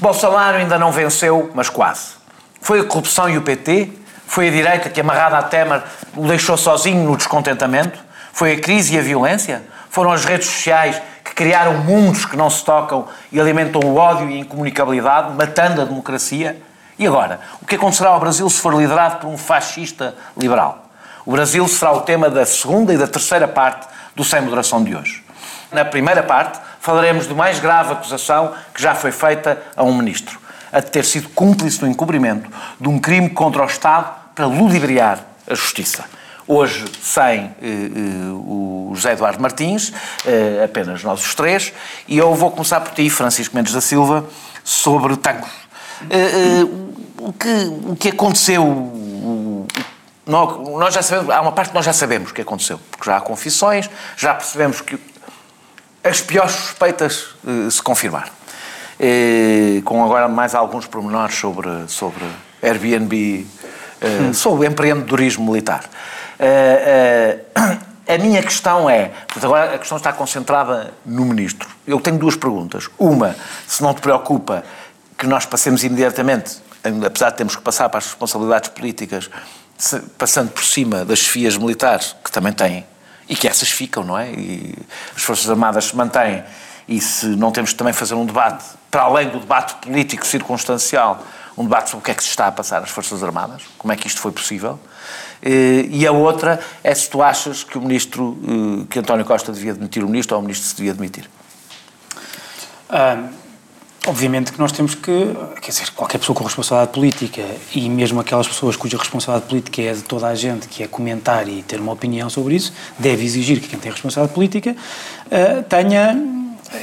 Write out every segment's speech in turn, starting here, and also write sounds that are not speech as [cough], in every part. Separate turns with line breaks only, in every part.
Bolsonaro ainda não venceu, mas quase. Foi a corrupção e o PT? Foi a direita que, amarrada à Temer, o deixou sozinho no descontentamento? Foi a crise e a violência? Foram as redes sociais que criaram mundos que não se tocam e alimentam o ódio e a incomunicabilidade, matando a democracia? E agora, o que acontecerá ao Brasil se for liderado por um fascista liberal? O Brasil será o tema da segunda e da terceira parte do Sem Moderação de hoje. Na primeira parte, falaremos de mais grave acusação que já foi feita a um ministro, a de ter sido cúmplice no encobrimento de um crime contra o Estado para ludibriar a justiça. Hoje, sem eh, eh, o José Eduardo Martins, eh, apenas nós os três, e eu vou começar por ti, Francisco Mendes da Silva, sobre tangos. Eh, eh, o, que, o que aconteceu nós já sabemos, há uma parte que nós já sabemos o que aconteceu, porque já há confissões, já percebemos que as piores suspeitas uh, se confirmaram. E, com agora mais alguns pormenores sobre, sobre Airbnb, uh, hum. sobre empreendedorismo militar. [clears throat] A minha questão é, agora a questão está concentrada no Ministro. Eu tenho duas perguntas. Uma, se não te preocupa que nós passemos imediatamente, apesar de termos que passar para as responsabilidades políticas, passando por cima das chefias militares, que também têm, e que essas ficam, não é? E as Forças Armadas se mantêm, e se não temos também fazer um debate, para além do debate político circunstancial, um debate sobre o que é que se está a passar nas Forças Armadas, como é que isto foi possível. Eh, e a outra é se tu achas que o ministro, eh, que António Costa devia demitir o ministro ou o ministro se devia demitir.
Um Obviamente que nós temos que, quer dizer, qualquer pessoa com responsabilidade política e mesmo aquelas pessoas cuja responsabilidade política é de toda a gente, que é comentar e ter uma opinião sobre isso, deve exigir que quem tem responsabilidade política uh, tenha,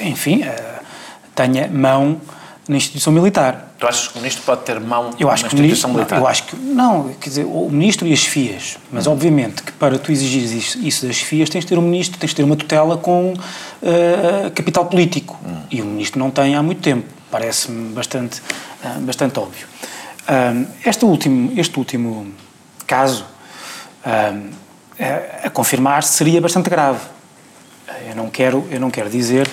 enfim, uh, tenha mão na instituição militar.
Tu achas que o ministro pode ter mão
eu acho
na
instituição
militar?
Eu acho que, não, quer dizer, o ministro e as FIAs, mas hum. obviamente que para tu exigires isso, isso, das FIAs tens de ter um ministro, tens de ter uma tutela com uh, capital político hum. e o ministro não tem há muito tempo, parece-me bastante, uh, bastante óbvio. Uh, este, último, este último caso a confirmar seria bastante grave. Eu não quero, eu não quero dizer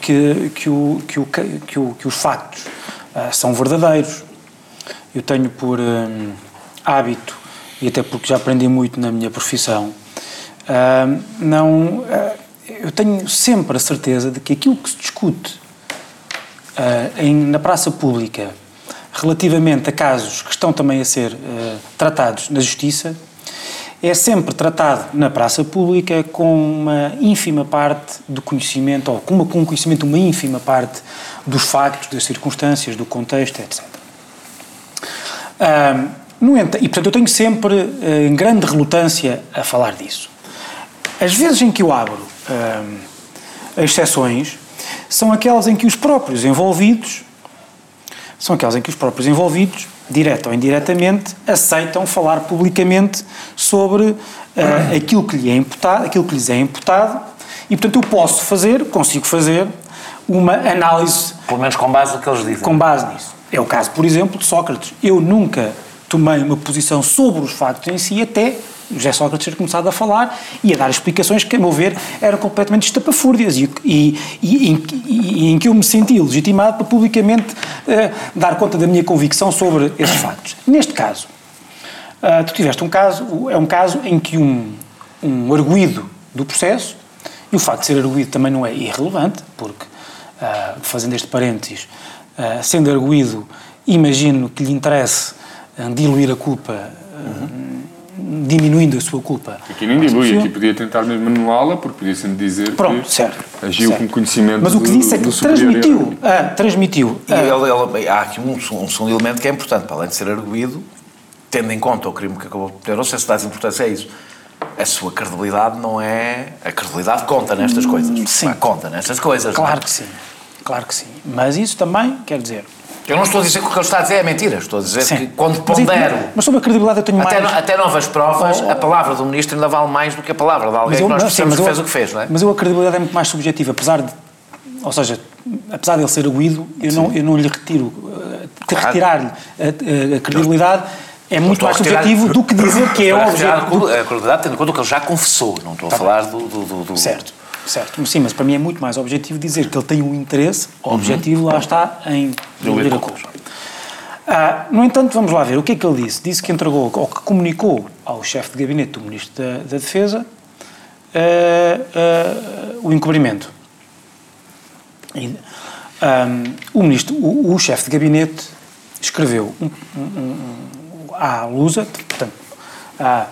que, que, o, que, o, que, o, que os factos são verdadeiros. Eu tenho por um, hábito, e até porque já aprendi muito na minha profissão, uh, não, uh, eu tenho sempre a certeza de que aquilo que se discute em, na praça pública relativamente a casos que estão também a ser tratados na Justiça é sempre tratado na praça pública com uma ínfima parte do conhecimento, ou com, uma, com um conhecimento uma ínfima parte dos factos, das circunstâncias, do contexto, etc. No entanto, e portanto eu tenho sempre uh, grande relutância a falar disso. As vezes em que eu abro uh, exceções são aquelas em que os próprios envolvidos são aquelas em que os próprios envolvidos direta ou indiretamente, aceitam falar publicamente sobre uh, aquilo que lhe é imputado, aquilo que lhes é imputado, e portanto eu posso fazer, consigo fazer uma análise.
Pelo menos com base no que eles dizem.
Com base nisso. É o caso, por exemplo, de Sócrates. Eu nunca tomei uma posição sobre os factos em si até José Sócrates ter começado a falar e a dar explicações que, a meu ver, eram completamente estapafúrdias e, e, e, e, em que eu me senti legitimado para publicamente uh, dar conta da minha convicção sobre esses factos. Neste caso, uh, tu tiveste um caso, é um caso em que um, um arguído do processo, e o facto de ser arguído também não é irrelevante, porque, uh, fazendo este parênteses, sendo arguído, imagino que lhe interesse diluir a culpa. Uhum diminuindo a sua culpa.
Aqui nem dilui, aqui podia tentar mesmo anulá-la, porque podia sempre dizer
Pronto,
que
certo,
agiu
certo.
com conhecimento
Mas o que disse é que transmitiu, ah, transmitiu.
E ele, ele, há aqui um, um segundo elemento que é importante, para além de ser arguído, tendo em conta o crime que acabou de ter, não sei se dás importância a isso, a sua credibilidade não é... A credibilidade conta nestas hum, coisas.
Sim.
Conta nestas coisas.
Claro que sim, claro que sim. Mas isso também, quer dizer,
eu não estou a dizer que o que ele está a dizer é mentira, estou a dizer Sim. que quando pondero.
Mas, sobre a credibilidade eu tenho
até
mais.
No, até novas provas, oh, a palavra do ministro ainda vale mais do que a palavra de alguém eu, que nós percebemos que fez o que fez, não é?
Mas eu a credibilidade é muito mais subjetiva, apesar de. Ou seja, apesar de ele ser arguído, eu não, eu não lhe retiro. Uh, claro. Retirar-lhe a, a, credibilidade. É muito mais subjetivo do que dizer que é óbvio.
A credibilidade, tendo em conta que ele já confessou, não estou a tá falar do, do, do,
Certo. Certo, sim, mas para mim é muito mais objetivo dizer que ele tem um interesse, o objetivo lá está em diluir a culpa. Ah, no entanto, vamos lá ver, o que é que ele disse? Disse que entregou, ou que comunicou ao chefe de gabinete do Ministro da, da Defesa ah, ah, o encobrimento. E, um, o ministro, o, o chefe de gabinete escreveu um, um, um, à Lusa, portanto, à,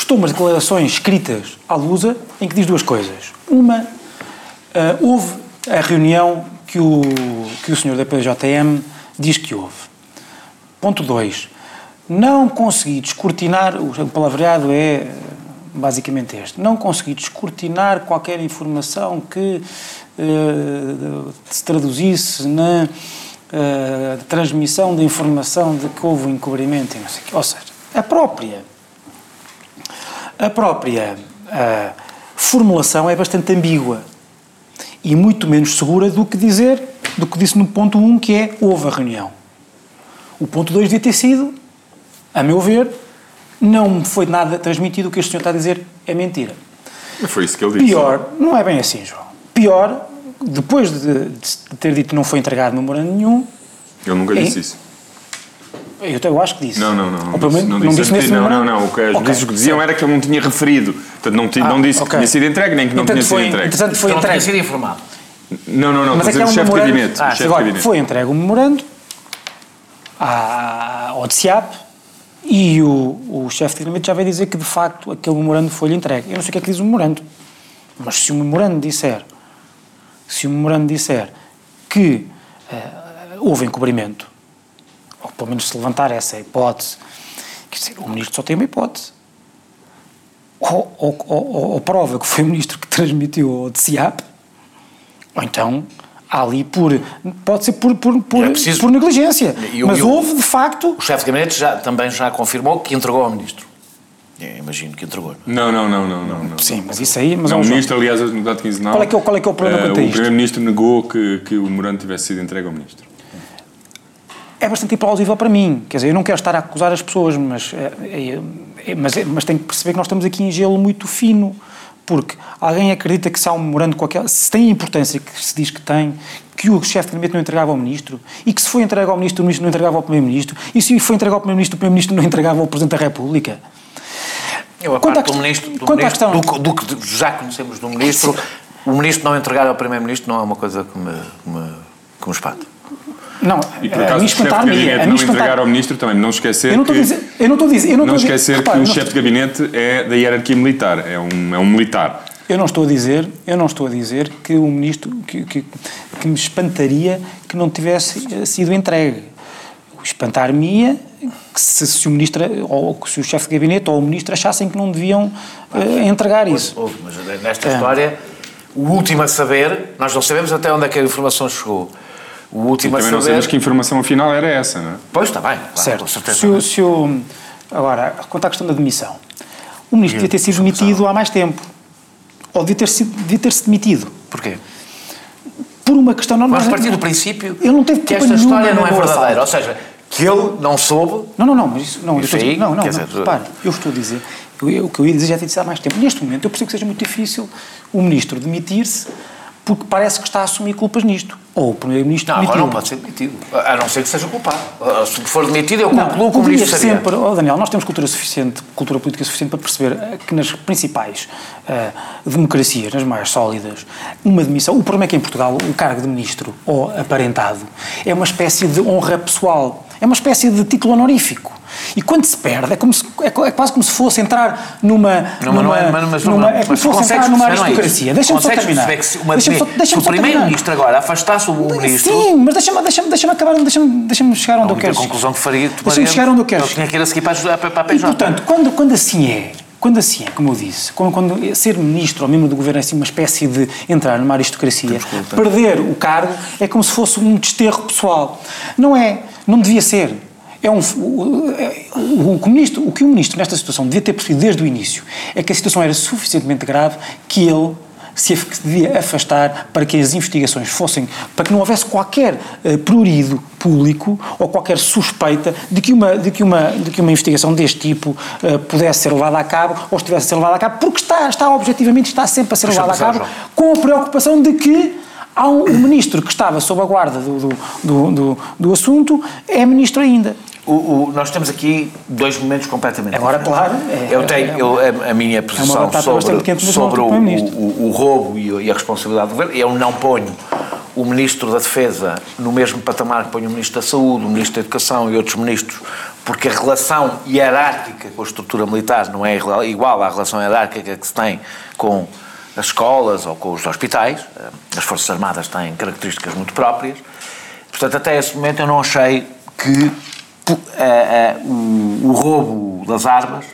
prestou umas declarações escritas à Lusa em que diz duas coisas. Uma, uh, houve a reunião que o, que o senhor da PJM diz que houve. Ponto 2. Não consegui descortinar, o palavreado é basicamente este, não consegui descortinar qualquer informação que uh, se traduzisse na uh, transmissão de informação de que houve um encobrimento e não sei o quê. Ou seja, a própria, a própria uh, formulação é bastante ambígua e muito menos segura do que dizer, do que disse no ponto 1, um, que é houve a reunião. O ponto 2 devia ter sido, a meu ver, não foi nada transmitido, o que este senhor está a dizer é mentira.
Foi isso que ele disse.
Pior, não é bem assim, João. Pior, depois de, de ter dito que não foi entregado memorando nenhum.
Ele nunca é, disse isso.
Eu, eu, acho que disse.
Não, não, não. Ou pelo menos não, não disse, nesse não, não, não. O que as okay, que diziam era que ele não tinha referido. Portanto, não, ah, não disse okay. que tinha sido entregue, nem que não tinha
foi,
sido entregue.
Portanto, foi entregue. Não tinha sido informado.
Não, não, não.
Mas
é que é um chefe de gabinete.
Ah, agora, foi entregue o memorando ao DCAP e o, o chefe de gabinete já veio dizer que, de facto, aquele memorando foi-lhe entregue. Eu não sei o que é que diz o memorando, mas se o memorando disser, se o memorando disser que uh, houve encobrimento, ou pelo menos se levantar essa hipótese, quer dizer, o ministro só tem uma hipótese. Ou, ou, ou, ou prova que foi o ministro que [laughs] transmitiu ao DCAP, ou então há ali por. pode ser por, por, por, é preciso, por negligência. Eu, mas eu, houve, de facto.
O chefe de gabinete já, também já confirmou que entregou ao ministro. Eu imagino que entregou.
Não, não, não, não. não, não
Sim, mas isso aí. Mas
não, o ministro, aliás, no dado quinzenal.
Qual é que é, qual é, que é o problema uh, quanto a
isto? O primeiro-ministro negou que, que o memorando tivesse sido entregue ao ministro.
É bastante implausível para mim. Quer dizer, eu não quero estar a acusar as pessoas, mas, é, é, mas, mas tenho que perceber que nós estamos aqui em gelo muito fino. Porque alguém acredita que se há um memorando com aquela. se tem a importância que se diz que tem, que o chefe de gabinete não entregava ao ministro, e que se foi entregue ao ministro, o ministro não entregava ao primeiro-ministro, e se foi entregue ao primeiro-ministro, o primeiro-ministro não entregava ao presidente da República.
Eu, a quanto parte do ministro, do, ministro questão... do, do, que já conhecemos do ministro, o ministro não entregar ao primeiro-ministro não é uma coisa que me, que me, que me espanta.
Não,
e por acaso, o chefe de gabinete não entregar ao ministro também, não esquecer
eu não
que...
Dizer, eu não estou a dizer... Eu não,
não esquecer repara, que o chefe de gabinete é da hierarquia militar, é um, é um militar.
Eu não estou a dizer, eu não estou a dizer que o ministro, que, que, que me espantaria que não tivesse sido entregue. Espantar-me-ia se, se, o ministro, ou se o chefe de gabinete ou o ministro achassem que não deviam uh, entregar isso.
Mas, mas nesta é. história, o último a saber, nós não sabemos até onde é que a informação chegou
o último e também não sabemos que a informação afinal era essa, não é?
Pois, está bem. Claro,
certo. Se o, se o, agora, quanto à questão da demissão, o ministro devia ter sido demitido há mais tempo. Ou devia ter-se devia ter -se demitido.
Porquê?
Por uma questão... Não,
Vamos partir do princípio
ele não teve
que esta história não é verdadeira. Ou seja, que ele não soube...
Não, não, não, mas isso... Não, isso aí, não, não, não, dizer, repare, eu estou a dizer... Eu, o que eu ia dizer já tinha dito há mais tempo. Neste momento, eu percebo que seja muito difícil o ministro demitir-se porque parece que está a assumir culpas nisto. Ou o Primeiro-Ministro
Não, agora não pode ser demitido, a não ser que seja culpado. Ah, se for demitido, eu concluo que o Ministro
sempre, oh Daniel, nós temos cultura suficiente, cultura política suficiente para perceber eh, que nas principais uh, democracias, nas mais sólidas, uma demissão, o problema é que em Portugal o cargo de Ministro, ou aparentado, é uma espécie de honra pessoal, é uma espécie de título honorífico. E quando se perde, é, como se, é, é quase como se fosse entrar numa. Não, numa, é, mas, numa, é como se fosse entrar numa aristocracia. Deixa-me só terminar.
Deixa-me deixa o primeiro-ministro agora afastasse o ministro.
Sim, mas deixa-me deixa deixa acabar, deixa-me deixa chegar onde eu quero.
A conclusão que faria.
Deixa-me chegar onde eu quero. Eu
tinha que ir a seguir para, para, para a PJ.
E, portanto, quando, quando assim é, quando assim é, como eu disse, quando, quando, ser ministro ou membro do governo é assim uma espécie de entrar numa aristocracia, perder o cargo é como se fosse um desterro pessoal. Não é, não devia ser. É um, o, o, o, ministro, o que o ministro nesta situação devia ter percebido desde o início é que a situação era suficientemente grave que ele se devia afastar para que as investigações fossem, para que não houvesse qualquer uh, prurido público ou qualquer suspeita de que uma, de que uma, de que uma investigação deste tipo uh, pudesse ser levada a cabo ou estivesse a ser levada a cabo, porque está, está objetivamente, está sempre a ser levada a cabo, com a preocupação de que há um, um ministro que estava sob a guarda do, do, do, do, do assunto, é ministro ainda.
O, o, nós temos aqui dois momentos completamente
Agora, claro.
É, eu tenho eu, a, a, minha é posição é sobre, sobre o, o, roubo e, e, a responsabilidade do governo. Eu não ponho o Ministro da Defesa no mesmo patamar que ponho o Ministro da Saúde, o Ministro da Educação e outros ministros, porque a relação hierárquica com a estrutura militar não é igual à relação hierárquica que se tem com as escolas ou com os hospitais. As Forças Armadas têm características muito próprias. Portanto, até esse momento eu não achei que o, o roubo das armas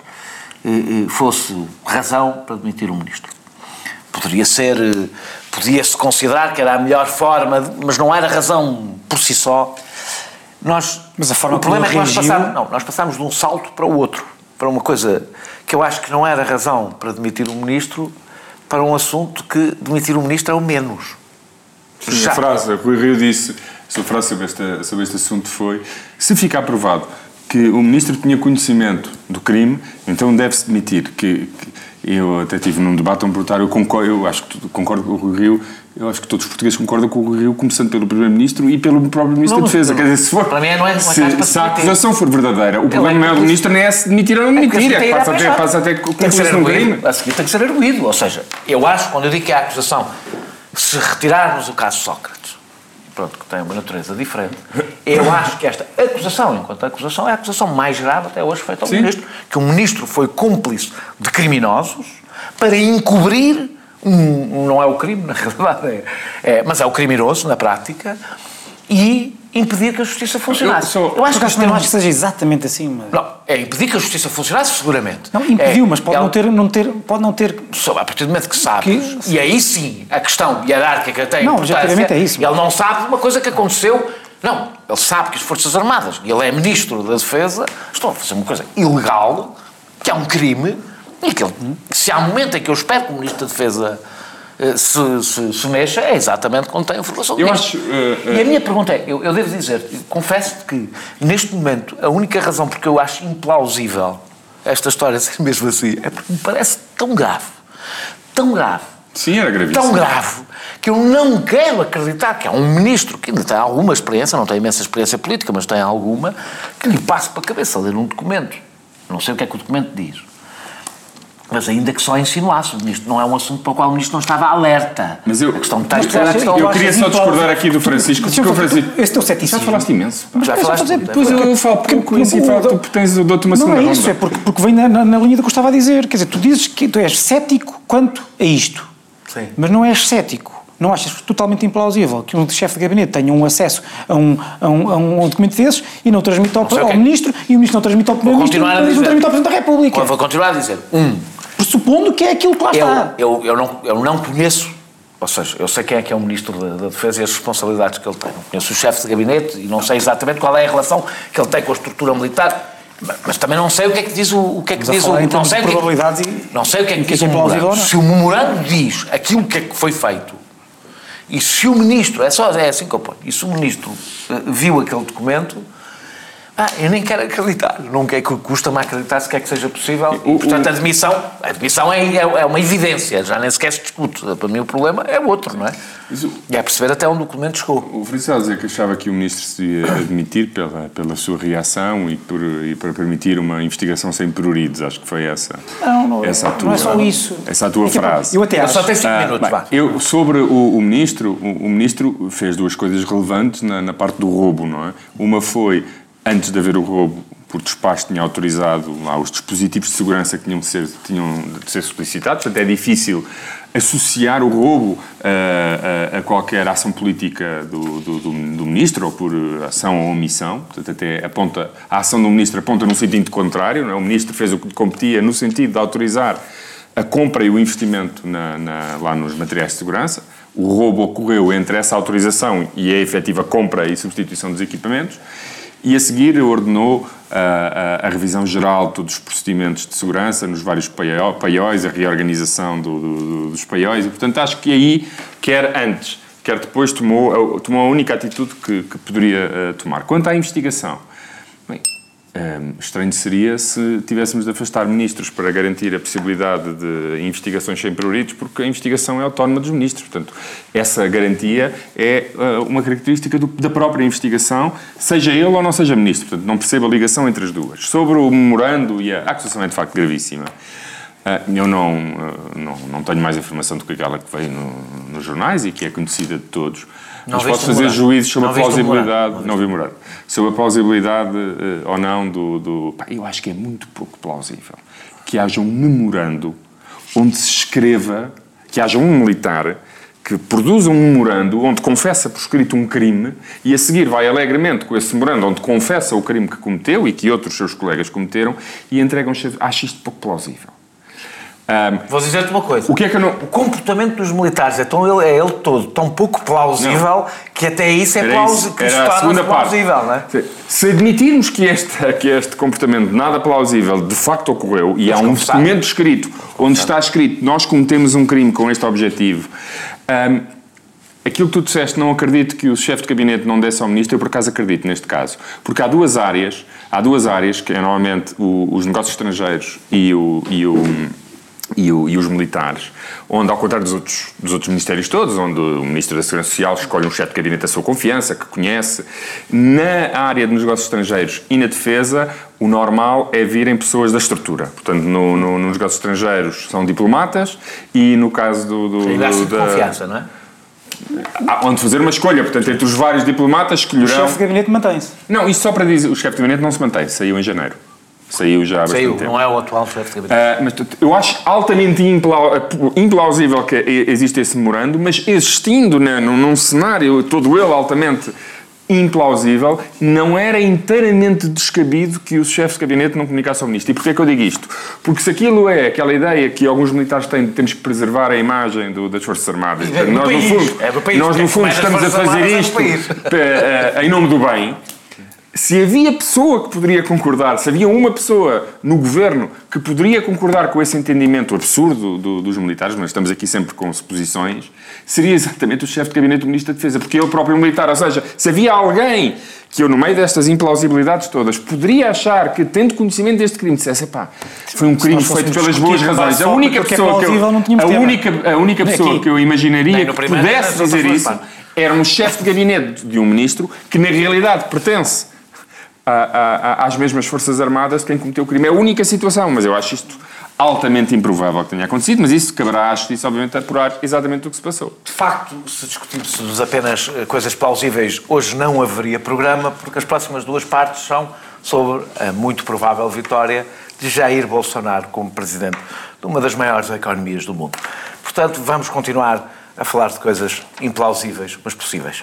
eh, eh, fosse razão para demitir o ministro. Poderia ser, eh, podia-se considerar que era a melhor forma, mas não era razão por si só. Nós,
mas a forma
o problema é que nós passámos, não, nós passámos de um salto para o outro, para uma coisa que eu acho que não era razão para demitir o ministro, para um assunto que demitir o ministro é o menos.
Sim, Já. a frase, o Rui Rio disse sua frase sobre, esta, sobre este assunto foi: se ficar provado que o ministro tinha conhecimento do crime, então deve-se demitir. Que, que, eu até tive num debate um perguntar, eu concordo, eu acho que concordo com o Rui Rio, eu acho que todos os portugueses concordam com o Rio, começando pelo Primeiro-Ministro e pelo próprio Ministro não, da Defesa. Quer dizer, se for.
Para mim não é,
se, se, se a acusação for verdadeira, o problema não é do Ministro, nem é se demitir ou não demitir, é que passa até, passa até com
tem que ser arguído. A seguir tem que ser arguído. Ou seja, eu acho, quando eu digo que a acusação, se retirarmos o caso Sócrates, pronto, que tem uma natureza diferente, eu acho que esta acusação, enquanto acusação, é a acusação mais grave até hoje feita ao Sim. Ministro, que o Ministro foi cúmplice de criminosos para encobrir não é o crime, na [laughs] realidade, é, é, mas é o criminoso, na prática, e impedir que a justiça funcionasse.
Eu, eu acho, que, não acho que seja exatamente assim. Mas...
Não, é impedir que a justiça funcionasse, seguramente.
Não, impediu, é, mas pode, não ter, não ter, pode não ter...
A partir do momento que sabes, que... e aí sim, a questão hierárquica tem
Não, objetivamente é isso.
Ele não sabe uma coisa que aconteceu... Não, ele sabe que as Forças Armadas, e ele é Ministro da Defesa, estão a fazer uma coisa ilegal, que é um crime, e que, ele, se há um momento em que eu espero que o Ministro da Defesa eh, se, se, se, mexa é exatamente quando tem informação
eu acho, uh,
uh, E a minha pergunta é, eu, eu devo dizer, confesso que neste momento a única razão porque eu acho implausível esta história ser mesmo assim é porque me parece tão grave, tão grave,
Sim, era gravíssimo.
tão grave, que eu não quero acreditar que há um ministro que ainda tem alguma experiência, não tem imensa experiência política, mas tem alguma, que lhe passe para a cabeça ler um documento. Não sei o que é que o documento diz mas ainda que só insinuasse, isto não é um assunto para o qual o Ministro não estava alerta.
Mas eu,
a questão
de texto era a questão... Eu queria só discordar aqui do Francisco, porque o
Francisco... Esse teu ceticismo...
Já falaste imenso.
Mas já falaste
Depois eu, eu falo pouco e assim tu tens, dou-te uma segunda
Não é isso, é porque, porque vem na, na, na, linha do que eu estava a dizer. Quer dizer, tu dizes que tu és cético quanto a isto.
Sim.
Mas não és cético. Não achas totalmente implausível que um chefe de gabinete tenha um acesso a um, a um, a um documento desses e não transmita ao, ao Ministro e o Ministro não transmite ao Primeiro-Ministro e não transmite ao Presidente da República?
Vou continuar a dizer. Um,
pressupondo que é aquilo que lá está.
Eu, eu, não, eu não conheço, ou seja, eu sei quem é que é o Ministro da, da Defesa e as responsabilidades que ele tem. Não conheço o chefe de gabinete e não sei exatamente qual é a relação que ele tem com a estrutura militar. Mas também não sei o que é que diz o, o que é que diz o
não sei
o que,
e
não sei o que é que diz o memorando. Se o memorando diz aquilo que é que foi feito e se o ministro é só é assim que eu ponho. E se o ministro eh, viu aquele documento, ah, eu nem quero acreditar. Não quer que custa-me acreditar se quer que seja possível. E, portanto, a demissão, a demissão é, é, é, uma evidência, já nem sequer se discute. Para mim, o problema é outro, não é? Isso, e é perceber até onde o documento chegou.
O Francisco dizer que achava que o ministro se ia admitir pela, pela sua reação e, por, e para permitir uma investigação sem pruridos. Acho que foi essa.
Não, não, essa tua, não é só isso.
Essa a tua é frase.
Eu até acho. Eu só tenho 5 ah, minutos,
bem, Eu, sobre o, o ministro, o, o, ministro fez duas coisas relevantes na, na parte do roubo, não é? Uma foi antes de haver o roubo, por despacho, tinha autorizado lá os dispositivos de segurança que tinham de ser, tinham de ser solicitados. Portanto, é difícil associar o roubo a, a, a qualquer ação política do, do, do, ministro, ou por ação ou omissão. Portanto, até aponta, a ação do ministro aponta no sentido contrário. É? O ministro fez o que competia no sentido de autorizar a compra e o investimento na, na, lá nos materiais de segurança. O roubo ocorreu entre essa autorização e a efetiva compra e substituição dos equipamentos. E a seguir ordenou a, a, a, revisão geral de todos os procedimentos de segurança nos vários paióis, a reorganização do, do, dos paióis, e portanto acho que aí, quer antes, quer depois, tomou, tomou a única atitude que, que poderia uh, tomar. Quanto à investigação, um, estranho seria se tivéssemos de afastar ministros para garantir a possibilidade de investigações sem prioritos, porque a investigação é autónoma dos ministros. Portanto, essa garantia é uh, uma característica do, da própria investigação, seja ele ou não seja ministro. Portanto, não percebo a ligação entre as duas. Sobre o memorando e a, a acusação é de facto gravíssima. Uh, eu não, uh, não, não tenho mais informação do que aquela que veio no, nos jornais e que é conhecida de todos. Não Mas posso fazer juízos sobre não a plausibilidade. Não, não vi morar. Sobre a plausibilidade uh, ou não do. do pá, eu acho que é muito pouco plausível que haja um memorando onde se escreva, que haja um militar que produza um memorando onde confessa por escrito um crime e a seguir vai alegremente com esse memorando onde confessa o crime que cometeu e que outros seus colegas cometeram e entregam. Acho isto pouco plausível.
Um, Vou dizer-te uma coisa.
O que é que eu não...
O comportamento dos militares é, tão, é ele todo tão pouco plausível não. que até isso é plausível. Que
era a segunda plausível, parte. É? Se admitirmos que este, [laughs] que este comportamento nada plausível de facto ocorreu e há um documento escrito onde está escrito nós cometemos um crime com este objetivo, um, aquilo que tu disseste, não acredito que o chefe de gabinete não desse ao ministro, eu por acaso acredito neste caso. Porque há duas áreas, há duas áreas que é normalmente o, os negócios estrangeiros e o, e o e, o, e, os militares, onde, ao contrário dos outros, dos outros ministérios todos, onde o Ministro da Segurança Social escolhe um chefe de gabinete da sua confiança, que conhece, na área de negócios estrangeiros e na defesa, o normal é virem pessoas da estrutura. Portanto, no, no, nos negócios estrangeiros são diplomatas e no caso do... do,
do da confiança, não é?
Há onde fazer uma escolha, portanto, entre os vários diplomatas escolherão...
O chefe de gabinete mantém-se.
Não, isso só para dizer, o chefe de gabinete não se mantém, saiu em janeiro. Saiu já há
Saiu, não é o atual chefe de gabinete.
Uh, mas eu acho altamente implausível que exista esse memorando, mas existindo né, num, num cenário todo ele altamente implausível, não era inteiramente descabido que o chefe de gabinete não comunicasse ao ministro. E porquê é que eu digo isto? Porque se aquilo é aquela ideia que alguns militares têm de temos que preservar a imagem do, das Forças Armadas,
é nós,
país,
no fundo, é país,
nós no fundo estamos a fazer isto [laughs] eh, em nome do bem, se havia pessoa que poderia concordar, se havia uma pessoa no governo que poderia concordar com esse entendimento absurdo do, dos militares, mas estamos aqui sempre com suposições, seria exatamente o chefe de gabinete do Ministro da Defesa, porque ele é próprio militar. Ou seja, se havia alguém que eu, no meio destas implausibilidades todas, poderia achar que, tendo conhecimento deste crime, dissesse, pá, foi um crime feito pelas boas razões. A única pessoa que eu, a única, a única pessoa que eu imaginaria que pudesse dizer isso era um chefe de gabinete de um ministro que, na realidade, pertence às mesmas Forças Armadas quem cometeu o crime. É a única situação, mas eu acho isto altamente improvável que tenha acontecido, mas isso caberá à Justiça, obviamente, apurar exatamente o que se passou.
De facto, se discutíssemos apenas eh, coisas plausíveis, hoje não haveria programa, porque as próximas duas partes são sobre a muito provável vitória de Jair Bolsonaro como presidente de uma das maiores economias do mundo. Portanto, vamos continuar a falar de coisas implausíveis, mas possíveis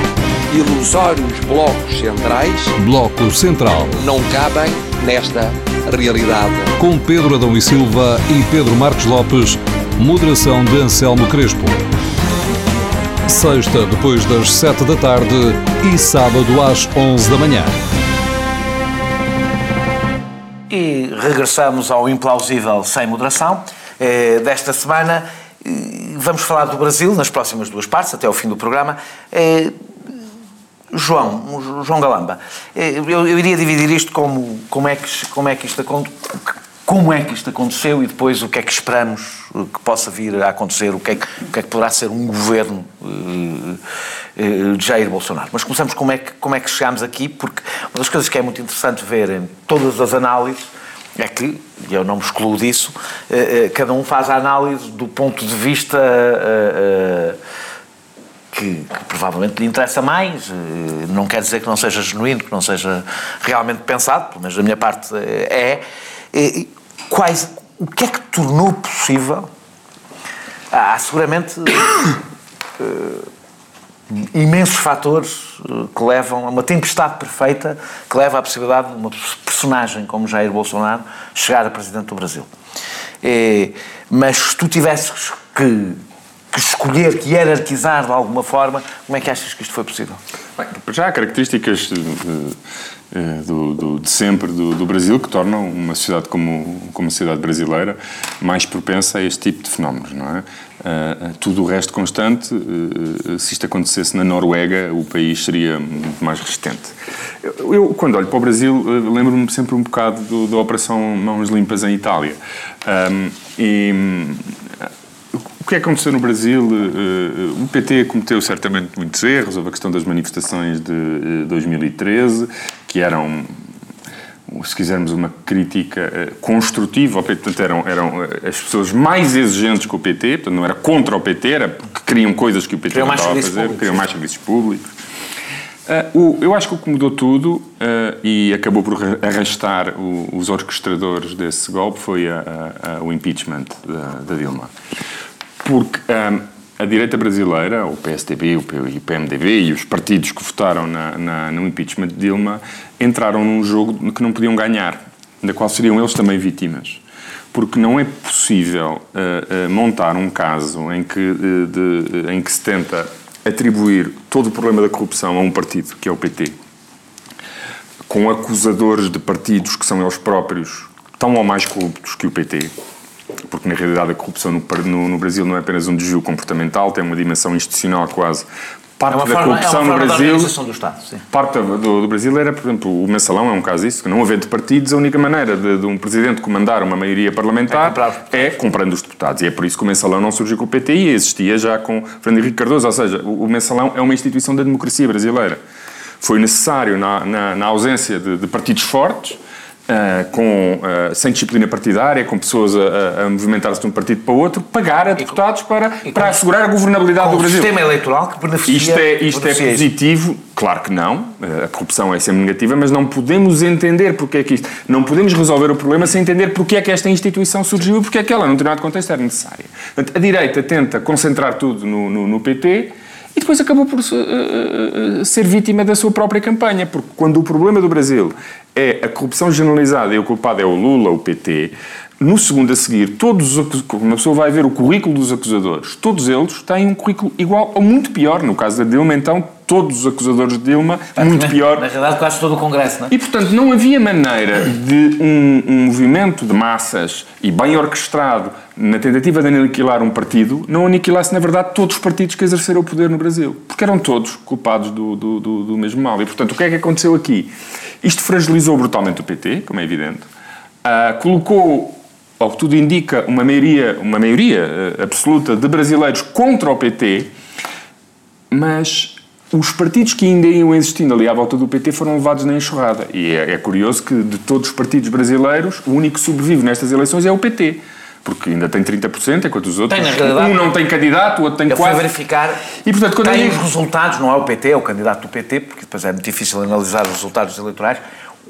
ilusórios blocos centrais.
Bloco Central.
Não cabem nesta realidade.
Com Pedro Adão e Silva e Pedro Marcos Lopes, moderação de Anselmo Crespo. Sexta, depois das sete da tarde e sábado às onze da manhã.
E regressamos ao implausível sem moderação eh, desta semana. Vamos falar do Brasil nas próximas duas partes, até ao fim do programa. Eh, João, João Galamba, eh, eu, eu, iria dividir isto como, como, é que, como, é que isto, como é que isto aconteceu e depois o que é que esperamos que possa vir a acontecer, o que é que, o que, é que poderá ser um governo uh, de Jair Bolsonaro. Mas começamos como é, que, como é que chegámos aqui, porque uma das coisas que é muito interessante ver em todas as análises é que, e eu não me excluo disso, cada um faz a análise do ponto de vista que que, provavelmente lhe interessa mais. Eh, não quer dizer que não seja genuíno, que não seja realmente pensado, pelo menos da minha parte é. é quais, o que é que tornou possível? Há seguramente [coughs] imensos fatores que levam a uma tempestade perfeita que leva à possibilidade de uma personagem como Jair Bolsonaro chegar a presidente do Brasil. Mas se tu tivesses que escolher, que hierarquizar de alguma forma, como é que achas que isto foi possível?
Bem, já há características de, de, do, de sempre do, do, Brasil que tornam uma sociedade como, como a sociedade brasileira mais propensa a este tipo de fenómenos, não é? Uh, tudo o resto constante, uh, se isto acontecesse na Noruega, o país seria muito mais resistente. Eu, eu quando olho para o Brasil, uh, lembro-me sempre um bocado do, da Operação Mãos Limpas em Itália. Um, e o que é que aconteceu no Brasil? Eh, eh, o PT cometeu certamente muitos erros. Houve a questão das manifestações de 2013, eh, que eram, se quisermos, uma crítica construtiva ao PT. Portanto, eram, eram as pessoas mais exigentes com o PT, portanto, não era contra o PT, era porque queriam coisas que o PT não estava a fazer, públicos. queriam mais serviços públicos. Uh, eu acho que o que mudou tudo uh, e acabou por arrastar o, os orquestradores desse golpe foi a, a, a, o impeachment da, Dilma porque um, a direita brasileira, o PSDB, o PMDB e os partidos que votaram na, na, no impeachment de Dilma entraram num jogo que não podiam ganhar, da qual seriam eles também vítimas. Porque não é possível uh, uh, montar um caso em que, de, em que se tenta atribuir todo o problema da corrupção a um partido, que é o PT, com acusadores de partidos que são eles próprios tão ou mais corruptos que o PT, porque na realidade a corrupção no, no, no, Brasil não é apenas um desvio comportamental, tem uma dimensão institucional quase. Parte é da forma, corrupção é no Brasil.
Do Estado.
Parte do, do, Brasil era, por exemplo, o mensalão é um caso disso, que não havendo partidos, a única maneira de, de um presidente comandar uma maioria parlamentar é, é, comprando os deputados. E é por isso que o mensalão não surgiu com o PT e existia já com Fernando Henrique Cardoso. Ou seja, o, o mensalão é uma instituição da democracia brasileira. Foi necessário, na, na, na ausência de, de partidos fortes, Uh, com, uh, sem disciplina partidária, com pessoas a, a movimentar-se de um partido para o outro, pagar a deputados para, para assegurar a governabilidade do Brasil.
um sistema eleitoral que beneficia...
Isto é, isto é positivo? Claro que não. Uh, a corrupção é sempre negativa, mas não podemos entender porque é que isto... Não podemos resolver o problema sem entender porque é que esta instituição surgiu e porque é que ela, num determinado contexto, era necessária. Portanto, a direita tenta concentrar tudo no, no, no PT e depois acabou por ser vítima da sua própria campanha, porque quando o problema do Brasil é a corrupção generalizada e o culpado é o Lula, o PT, no segundo a seguir, todos os uma pessoa vai ver o currículo dos acusadores, todos eles têm um currículo igual ou muito pior. No caso da Dilma, então, todos os acusadores de Dilma, muito pior.
Na realidade, quase todo o Congresso, não é?
E, portanto, não havia maneira de um, um movimento de massas e bem orquestrado na tentativa de aniquilar um partido, não aniquilasse, na verdade, todos os partidos que exerceram o poder no Brasil. Porque eram todos culpados do, do, do, do mesmo mal. E, portanto, o que é que aconteceu aqui? Isto fragilizou brutalmente o PT, como é evidente, uh, colocou ao que tudo indica, uma maioria, uma maioria uh, absoluta de brasileiros contra o PT, mas os partidos que ainda iam existindo ali à volta do PT foram levados na enxurrada. E é, é curioso que de todos os partidos brasileiros, o único que sobrevive nestas eleições é o PT porque ainda tem 30%, enquanto os outros.
Tem, um
não tem candidato, o outro tem
eu
quase.
Eu verificar.
E, portanto, quando
tem
eu...
os resultados, não é o PT, é o candidato do PT, porque depois é muito difícil analisar os resultados eleitorais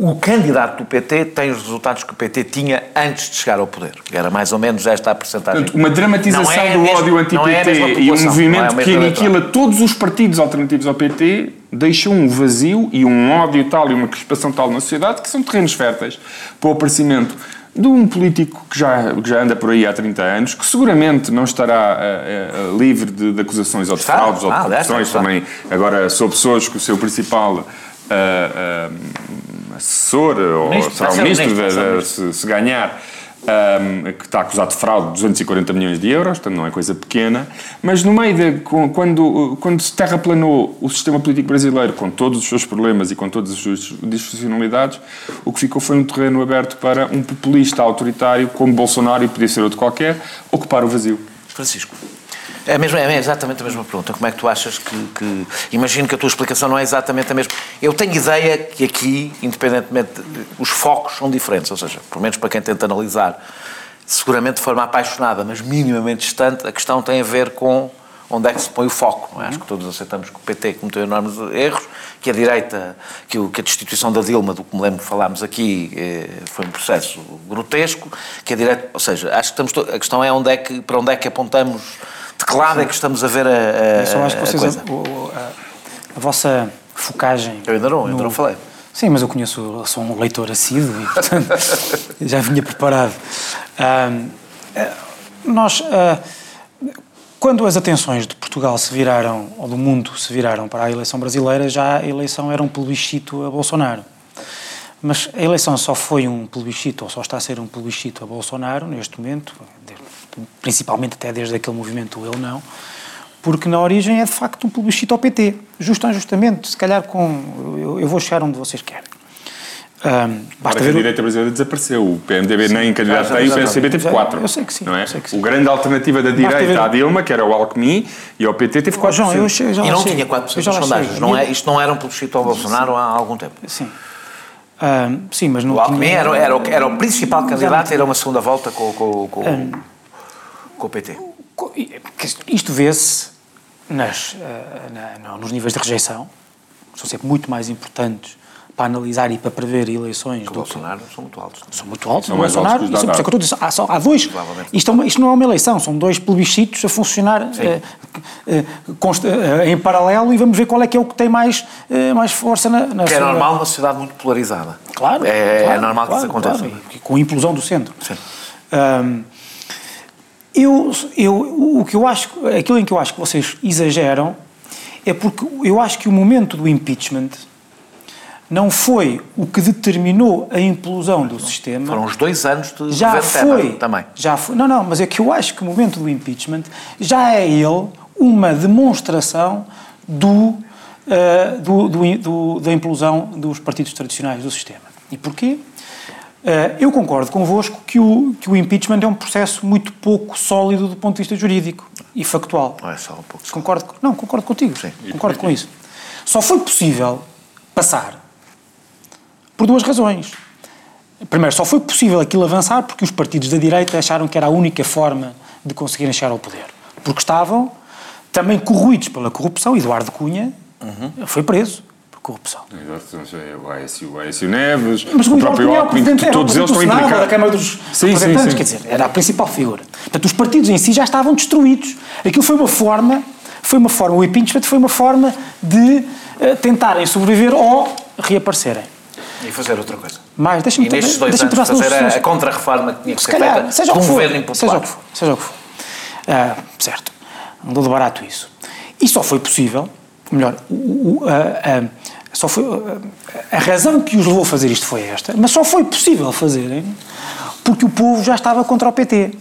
o candidato do PT tem os resultados que o PT tinha antes de chegar ao poder. Era mais ou menos esta a percentagem.
Portanto, uma dramatização é do ódio anti-PT é e um movimento é que aniquila todos os partidos alternativos ao PT deixou um vazio e um ódio tal e uma crispação tal na sociedade que são terrenos férteis para o aparecimento de um político que já, que já anda por aí há 30 anos, que seguramente não estará uh, uh, livre de, de, acusações ou de fraudes ou de ah, corrupções também. Agora, sou pessoas que o seu principal uh, assessor, ou será o ministro, ministro, se, se, ganhar, um, que está acusado de fraude de 240 milhões de euros, portanto não é coisa pequena, mas no meio de, quando, quando se terraplanou o sistema político brasileiro com todos os seus problemas e com todas as suas disfuncionalidades, o que ficou foi um terreno aberto para um populista autoritário como Bolsonaro e podia ser outro qualquer, ocupar o vazio.
Francisco. É, mesmo, é exatamente a mesma pergunta. Como é que tu achas que, que, Imagino que a tua explicação não é exatamente a mesma. Eu tenho ideia que aqui, independentemente. Os focos são diferentes, ou seja, pelo menos para quem tenta analisar, seguramente de forma apaixonada, mas minimamente distante, a questão tem a ver com onde é que se põe o foco. É? Acho que todos aceitamos que o PT cometeu enormes erros, que a direita, que, o, que a destituição da Dilma, do que me lembro que falámos aqui, eh, foi um processo grotesco, que a direita, ou seja, acho que estamos, a questão é, onde é que, para onde é que apontamos, de que lado é que estamos a ver a, a,
Eu só acho que vocês, a, a- a vossa focagem.
Eu ainda não, ainda
no-
não falei.
Sim, mas eu conheço, sou um leitor assíduo e, portanto, [laughs] já vinha preparado. Eh, nós, ah, quando as atenções de Portugal se viraram, ou do mundo se viraram para a eleição brasileira, já a eleição era um plebiscito a Bolsonaro. Mas a eleição só foi um plebiscito, ou só está a ser um plebiscito a Bolsonaro, neste momento, principalmente até desde aquele movimento Ele Não, porque na origem é de facto um plebiscito ao PT, justo ou injustamente, se calhar com. Eu, eu vou chegar onde vocês querem. Ahm,
Basta a
ver. o-
direita brasileira desapareceu. O PMDB nem candidato tem, o PSDB teve quatro.
eu sei que sim,
Não é?
eu sei que sim.
O grande alternativa da
Basta ver-
direita à Dilma, que era o Alckmin, e ao PT teve
Oh,
4%.
João, eu já
E não tinha 4%
Eu já
das
lá
sondagens. Não é, isto não era um plebiscito ao Bolsonaro há algum tempo.
Sim. Ahm, sim, mas não
O Alckmin
tinha-
era, era, o- era o principal candidato a ir a uma segunda volta com, com, com, com o PT.
Isto vê-se nas, eh, na- no- nos níveis de rejeição, que são sempre muito mais importantes para analisar e para prever eleições
O
do que
Bolsonaro são muito altos.
são muito altos.
São
Bolsonaro,
que os
isso, por isso é que eu dizer, há, só- há dois. Isto, é isto não é uma eleição, são dois plebiscitos a funcionar eh, eh, consta- eh, em paralelo e vamos ver qual é que é o que tem mais, eh, mais força na, na
Que é
sua-
normal numa sociedade muito polarizada.
Claro.
É,
claro,
é normal que
claro,
isso aconteça.
claro, com a implosão do centro.
Sim.
Ahm, eu, eu, o que eu acho, aquilo em que eu acho que vocês exageram é porque eu acho que o momento do impeachment não foi o que determinou a implosão do sistema.
Foram os dois anos de
já
governo Temer
foi,
também.
já foi. Não, não, mas é que eu acho que o momento do impeachment já é ele uma demonstração do, eh, do- do- do- da implosão dos partidos tradicionais do sistema. E porquê? Eh, eu concordo convosco que o, que o impeachment é um processo muito pouco sólido do ponto de vista jurídico e factual.
Não é só um pouco.
Concordo, não, concordo contigo. Concordo com isso. Só foi possível passar por duas razões. Primeiro, só foi possível aquilo avançar porque os partidos da direita acharam que era a única forma de conseguirem chegar ao poder. Porque estavam também corroídos pela corrupção. Eduardo Cunha foi preso corrupção.
O Aécio, o Aécio Neves,
Mas
o
o
próprio
o
Alckmin,
o
todos eles estão
do Senado, da
implicados.
Câmara dos
Sim, sim,
Representantes,
sim.
quer dizer, era a principal figura. Portanto, os partidos em si já estavam destruídos. Aquilo foi uma forma, foi uma forma, o impeachment foi uma forma de eh, tentarem sobreviver ou reaparecerem.
E fazer outra coisa.
Mas deixa-me
E nestes dois anos fazer a, a contra-reforma que tinha que
se
ser
calhar,
feita
seja o
um
for,
governo
seja
impopular.
o que for, seja o que for. Ah, certo, andou de barato isso. E só foi possível, melhor, o- a, a- só foi, a, razão que os levou a fazer isto foi esta, mas só foi possível fazerem porque o povo já estava contra o PT.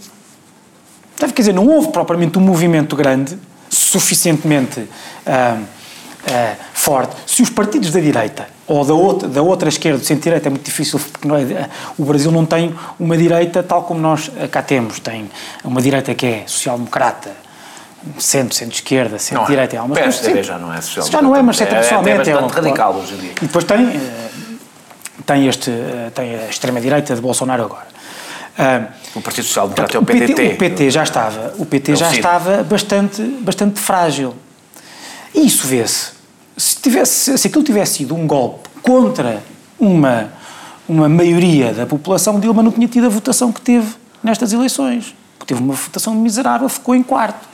Deve, quer dizer, não houve propriamente um movimento grande, suficientemente ah, ah, forte. Se os partidos da direita ou da outra, da outra esquerda, do centro-direita, é muito difícil, porque é- o Brasil não tem uma direita tal como nós ah, cá temos. Tem uma direita que é social-democrata, centro, centro-esquerda, centro-direita. há
O
umas
PSDB
coisas-
já não é social
Já não é, mas é,
é,
tradicionalmente
é bastante
um-
radical hoje em dia.
E depois tem, eh, tem, este, eh, tem a extrema-direita de Bolsonaro agora. Ah,
O Partido Social Democrata é o
o PT, o PT já estava, o PT
É
já estava bastante, bastante frágil. E isso vê-se. Se, tivesse, se aquilo tivesse sido um golpe contra uma, uma maioria da população, Dilma não tinha tido a votação que teve nestas eleições. Teve uma votação miserável, ficou em quarto.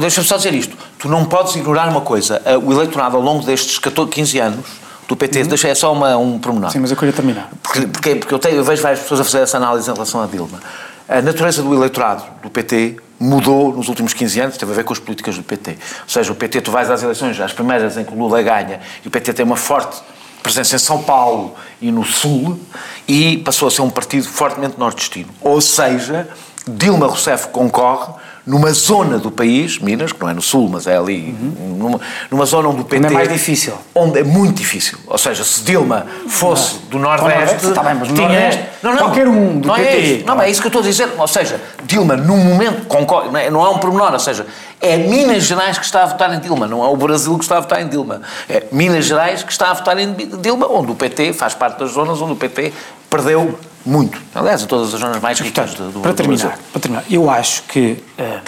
Deixa-me só dizer isto. Tu não podes ignorar uma coisa. O eleitorado ao longo destes 14, 15 anos do PT, deixa é só uma, um pormenor.
Uhum. Sim, mas eu queria terminar.
Porque, porque, porque eu, tenho, eu vejo várias pessoas a fazer essa análise em relação à Dilma. A natureza do eleitorado do PT mudou nos últimos 15 anos, teve a ver com as políticas do PT. Ou seja, o PT, tu vais às eleições, às primeiras em que o Lula ganha, e o PT tem uma forte presença em São Paulo e no Sul, e passou a ser um partido fortemente nordestino. Ou seja, Dilma Rousseff concorre numa zona do país, Minas, que não é no Sul, mas é ali, numa, numa zona onde o PT...
Onde é mais difícil.
Onde é muito difícil. Ou seja, se Dilma fosse do Nordeste...
Está bem, mas
tinha
Nordeste,
este- não, não,
qualquer um do
não É
PT.
isso, não, é isso que eu estou a dizer. Ou seja, Dilma, num momento, concorre, não é, não é um pormenor, ou seja, é Minas Gerais que está a votar em Dilma, não é o Brasil que está a votar em Dilma. É Minas Gerais que está a votar em Dilma, onde o PT faz parte das zonas onde o PT perdeu muito. Aliás, em todas as zonas mais ricas do, do
para
do
terminar,
Brasil.
para terminar, eu acho que eh,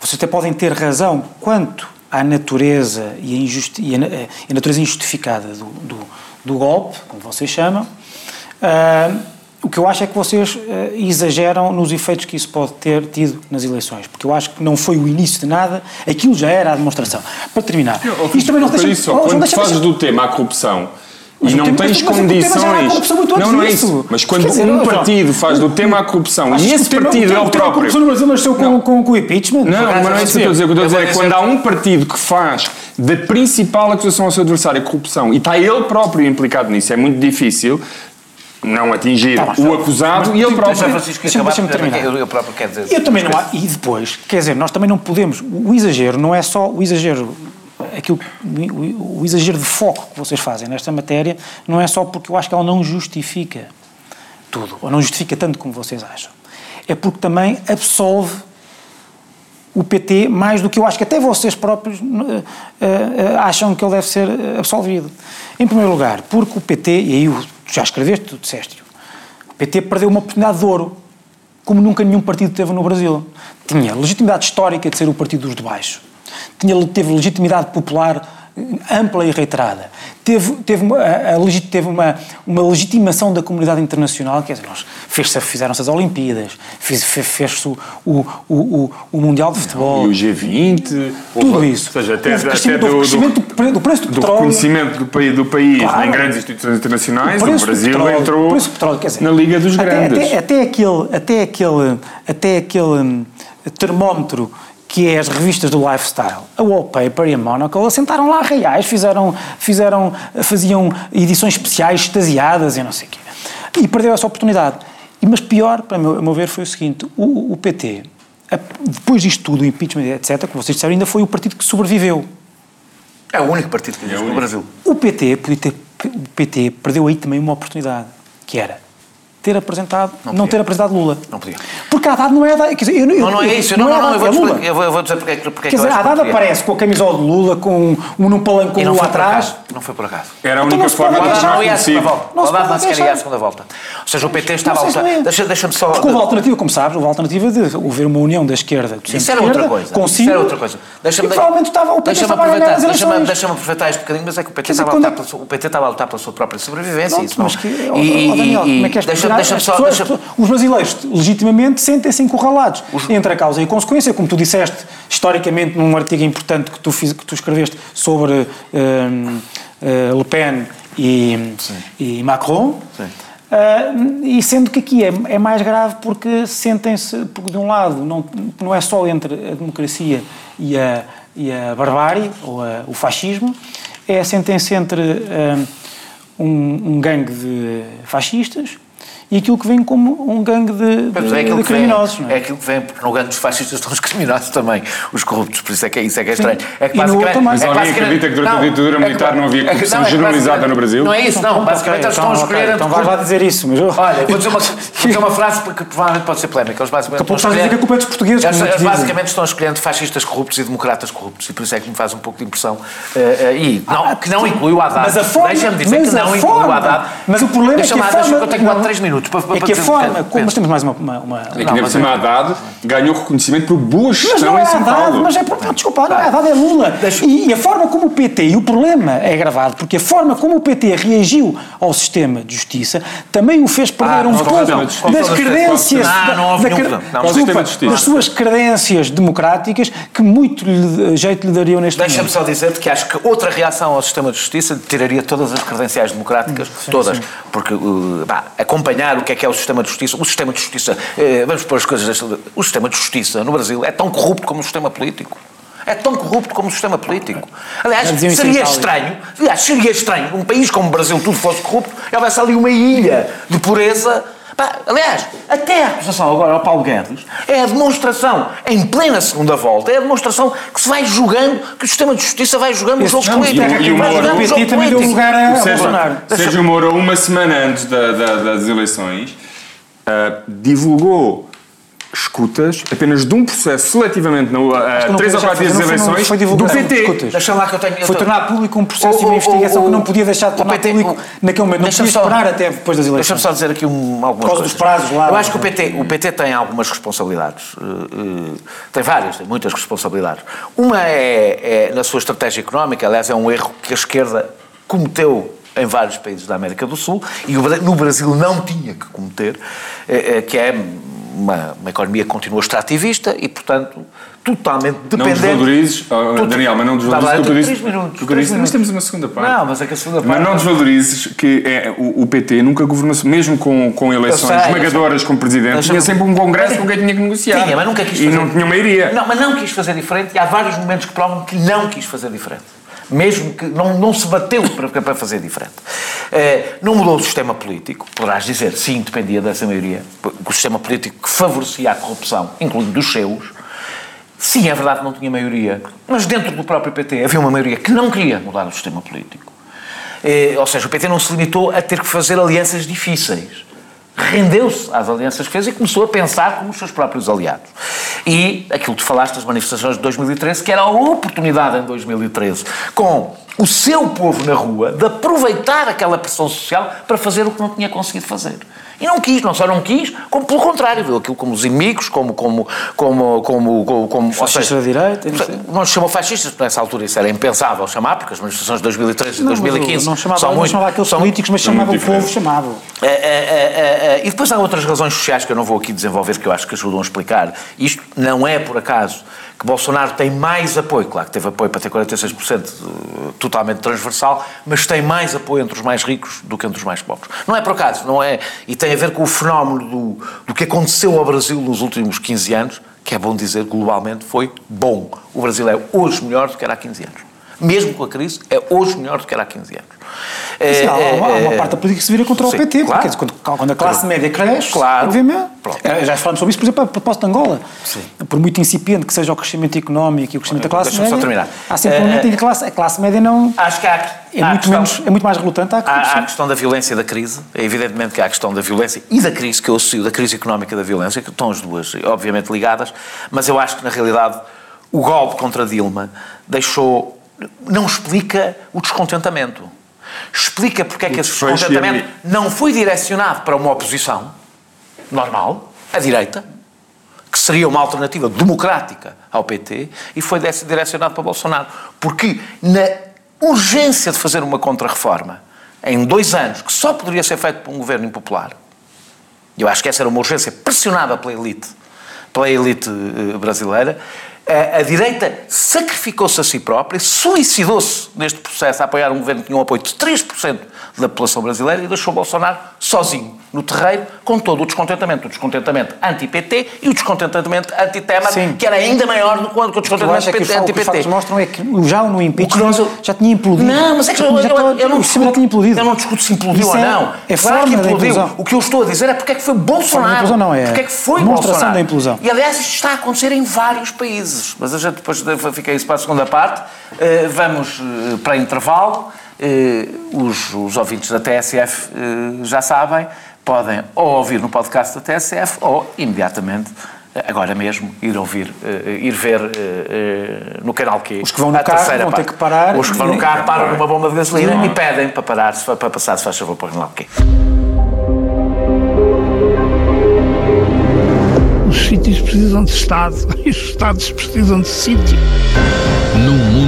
vocês até podem ter razão quanto à natureza e a, injusti e a, a natureza injustificada do, do, do, golpe, como vocês chamam. Uh, o que eu acho é que vocês uh, exageram nos efeitos que isso pode ter tido nas eleições, porque eu acho que não foi o início de nada, aquilo já era a demonstração. Para terminar,
eu, isto também não deixa... Isso, oh, quando deixa, fazes do tema a corrupção mas e não tens condições. Não, não é isso. Mas quando dizer, um partido faz do tema a corrupção e esse partido é o próprio. A corrupção
no Brasil nasceu com, com, com o impeachment.
Não, mas não é isso que eu estou a dizer. O que eu estou a dizer é quando há um partido que faz da principal acusação ao seu adversário a corrupção e está ele próprio implicado nisso, é muito difícil não atingir tá, o acusado e ele próprio.
Francisco, deixa-me terminar. Eu, eu próprio quero dizer.
Eu também não há, e depois, quer dizer, nós também não podemos, o exagero não é só o exagero aquilo, o, o, exagero de foco que vocês fazem nesta matéria não é só porque eu acho que ela não justifica tudo, ou não justifica tanto como vocês acham. É porque também absolve o PT mais do que eu acho que até vocês próprios uh, uh, acham que ele deve ser absolvido. Em primeiro lugar, porque o PT, e aí tu já escreveste, tu disseste o PT perdeu uma oportunidade de ouro, como nunca nenhum partido teve no Brasil. Tinha legitimidade histórica de ser o partido dos de baixo tinha, teve legitimidade popular ampla e reiterada. Teve, teve, uma, a, a, teve uma, uma legitimação da comunidade internacional, quer dizer, fizeram-se as Olimpíadas, fez, fez-se o, o, o, o, Mundial de Futebol.
E o G20.
Tudo houve, isso.
Ou seja, até, até do,
crescimento do, do, preço do, do petróleo.
conhecimento do país, do país claro, em grandes instituições internacionais, o, o Brasil petróleo, entrou petróleo, dizer, na Liga dos
até,
Grandes.
Até, até, aquele, até, aquele, até aquele hum, termómetro que é as revistas do lifestyle, a Wallpaper e a Monocle, assentaram lá reais, fizeram, fizeram, faziam edições especiais, extasiadas e não sei o quê. E perdeu essa oportunidade. E, mas pior, para meu, a meu ver, foi o seguinte, o, o PT, a, depois disto tudo, o impeachment, etc., como vocês disseram, ainda foi o partido que sobreviveu.
É o único partido que existe é no Brasil.
O PT, podia ter, o PT perdeu aí também uma oportunidade, que era ter apresentado, não, não, ter apresentado Lula.
Não podia.
Porque a Haddad não é Haddad. Quer dizer, eu,
não, não é isso. Não, não, não, eu, vou
Lula.
eu, vou, eu vou dizer porque, porque
quer dizer, a Haddad aparece com a camisola de Lula, com um num palanque com Lula atrás.
Não foi por acaso.
Era a única então, forma de
não ia à segunda volta. O Haddad não sequer ia à segunda volta. Ou seja, o PT estava a lutar. Deixa-me só.
Porque houve alternativa, como sabes, houve alternativa de haver uma união da esquerda.
Isso era outra coisa. Isso era outra coisa.
Deixa-me provavelmente estava o PT estava a
eleições. Deixa-me aproveitar este bocadinho, mas é que o PT estava a lutar pela sua própria sobrevivência.
Mas que, Daniel, és Deixa-me só os brasileiros, legitimamente, sentem-se encurralados os... entre a causa e a consequência, como tu disseste historicamente num artigo importante que tu, fiz, que tu escreveste sobre uh, uh, Le Pen e, e Macron. Uh, e sendo que aqui é, é mais grave porque sentem-se, porque de um lado não, não é só entre a democracia e a, e a barbárie, ou a, o fascismo, é sentem-se entre um, um gangue de fascistas e aquilo que vem como um gangue de, de, é de criminosos.
Vem, é? é? aquilo que vem, porque no gangue dos fascistas estão os criminosos também, os corruptos, por isso é que é, isso é, que é estranho. É que
basicamente, mas é alguém acredita que durante não, a ditadura é militar não havia corrupção generalizada no Brasil?
Não é isso, não. Basicamente eles estão a escolher...
Então vais lá dizer isso, mas...
Olha, vou dizer uma, [laughs] vou dizer uma frase que provavelmente pode ser polémica. Eles basicamente
estão a escolher... que a culpa é dos portugueses.
Eles basicamente estão escolhendo fascistas corruptos e democratas corruptos, e por isso é que me faz um pouco de impressão. E que não inclui o Haddad. Deixa-me dizer que não inclui o Haddad.
Mas o problema é que a forma...
Deixa-me, eu tenho 4, 3 minutos
para dizer forma como. Mas temos mais uma. uma, uma
é que por cima Haddad ganhou reconhecimento por boa gestão
é
em
Haddad. Mas é por. Desculpa, não é Haddad, é Lula. E, e, a forma como o PT. E o problema é gravado, porque a forma como o PT reagiu ao sistema de justiça também o fez perder ah, um pouco das credências. das suas credências democráticas que muito jeito lhe dariam neste momento.
Deixa-me só dizer que acho que outra reação ao sistema de justiça tiraria todas as credenciais democráticas, todas. Porque uh, acompanhar o que é que é o sistema de justiça. O sistema de justiça, eh, vamos pôr as coisas desta. O sistema de justiça no Brasil é tão corrupto como o sistema político. É tão corrupto como o sistema político. Aliás, seria estranho, aliás, seria estranho um país como o Brasil tudo fosse corrupto e houvesse ali uma ilha de pureza aliás, até a acusação agora ao Paulo Guedes é a demonstração, em plena segunda volta, é a demonstração que se vai jogando, que o sistema de justiça vai jogando o jogo político.
E, e o Moura, o PT também deu lugar a, Bolsonaro. Sérgio Moura, uma semana antes da, da, das eleições, uh, divulgou escutas apenas de um processo seletivamente na, uh, três ou quatro dias das eleições
foi
do PT.
Deixa lá que eu tenho.
Foi tornar público um processo de uma investigação que não podia deixar de tornar público naquele momento. Não podia esperar até depois das eleições.
Deixa-me só dizer aqui um, algumas
Por causa
coisas.
dos prazos lá.
Eu acho que o PT, o PT tem algumas responsabilidades. Uh, uh, tem várias, tem muitas responsabilidades. Uma é, é na sua estratégia económica, aliás, é um erro que a esquerda cometeu em vários países da América do Sul e no Brasil não tinha que cometer, eh, eh, que é uma, uma economia que continua extrativista e, portanto, totalmente
Não
dependente...
desvalorises, oh,
Tudo-
Daniel, mas não
Está
desvalorises
bem, três minutos, três
disse. Mas
minutos.
temos uma segunda parte.
Não, mas é que a segunda
Mas
parte...
não desvalorizes que é, o, o PT nunca governou, mesmo com, com eleições
sei,
esmagadoras como presidente, tinha sempre um congresso com quem tinha que negociar.
Tinha, mas nunca quis
E
fazer.
não tinha maioria.
Não, mas não quis fazer diferente e há vários momentos que provam que não quis fazer diferente. Mesmo que não, não se bateu para, para fazer diferente. Eh, não mudou o sistema político, poderás dizer, sim, dependia dessa maioria. O sistema político que favorecia a corrupção, incluindo dos seus. Sim, é verdade que não tinha maioria, mas dentro do próprio PT havia uma maioria que não queria mudar o sistema político. Eh, ou seja, o PT não se limitou a ter que fazer alianças difíceis. Rendeu-se às alianças que fez e começou a pensar como os seus próprios aliados. E aquilo que falaste das manifestações de 2013, que era a oportunidade em 2013, com o seu povo na rua, de aproveitar aquela pressão social para fazer o que não tinha conseguido fazer. E não quis, não só não quis, como pelo contrário, viu aquilo como os inimigos, como. como, como, como, como, como seja,
da direita, não
se chamou fascistas, nessa altura isso era impensável chamar, porque as manifestações de 2013 e
Não, mas
2015
Não chamava,
são
não
muito.
chamava aqueles
são
políticos, mas chamava o povo, chamava.
é, é, é, e depois há outras razões sociais que eu não vou aqui desenvolver, que eu acho que ajudam a explicar. Isto não é por acaso que Bolsonaro tem mais apoio, claro que teve apoio para ter 46% eh, totalmente transversal, mas tem mais apoio entre os mais ricos do que entre os mais pobres. Não é por acaso, não é. E tem a ver com o fenómeno do, do que aconteceu ao Brasil nos últimos 15 anos, que é bom dizer globalmente, foi bom. O Brasil é hoje melhor do que era há 15 anos. Mesmo com a crise, é hoje melhor do que era há 15 anos.
Sim, há,
É,
há uma, há uma
é,
parte da política que se vira contra o
sim,
PT,
claro.
porque quando, quando a classe média cresce,
Claro.
obviamente. Eh, Já falamos sobre isso, por exemplo, a propósito de Angola. Por muito incipiente que seja o crescimento económico e o crescimento da classe média,
só terminar.
há sempre um
Eh,
momento em que a classe, a classe média não.
Acho que há,
É
há
muito,
questão-
menos, é muito mais relutante à
Há, há
corrupção.
a questão da violência e da crise. É evidentemente que há a questão da violência e da crise, que eu associo, da crise económica e da violência, que estão as duas, obviamente, ligadas, mas eu acho que, na realidade, o golpe contra Dilma deixou. Não explica o descontentamento. Explica porque é que esse descontentamento não foi direcionado para uma oposição normal, a direita, que seria uma alternativa democrática ao PT, e foi direcionado para Bolsonaro. Porque na urgência de fazer uma contra-reforma em dois anos, que só poderia ser feito por um governo impopular, eu acho que essa era uma urgência pressionada pela elite, pela elite eh, brasileira, a, a direita sacrificou-se a si própria, suicidou-se neste processo a apoiar um governo que tinha um apoio de 3% da população brasileira e deixou Bolsonaro sozinho no terreiro com todo o descontentamento. O descontentamento anti-PT e o descontentamento anti-Temer, que era ainda maior do que o descontentamento
é os, o que os
anti-PT.
factos mostram é que já no impeachment já tinha implodido.
Não, mas é que
já,
eu,
já
eu, eu não
o sistema já tinha implodido.
Eu não discuto se implodiu
Isso
ou
é-
não.
é
Claro que implodiu. O que eu estou a dizer é porque é que foi Bolsonaro.
Não, é
Porque é que foi Bolsonaro.
da implosão.
E aliás, isto está a acontecer em vários países. Mas a gente depois fica isso para a segunda parte. Eh, vamos eh, para intervalo. Eh, os, os ouvintes da TSF eh, já sabem, podem ou ouvir no podcast da TSF ou imediatamente. eh, Agora mesmo, ir ouvir, eh, ir ver eh, eh, no canal Q.
Os que vão no carro
terceira
vão ter que parar
Os que vão no carro param numa bomba de gasolina e pedem para parar, para passar, se faz favor, para o canal Q.
Os sítios precisam de Estado e [laughs] os Estados precisam de sítio.
Num mundo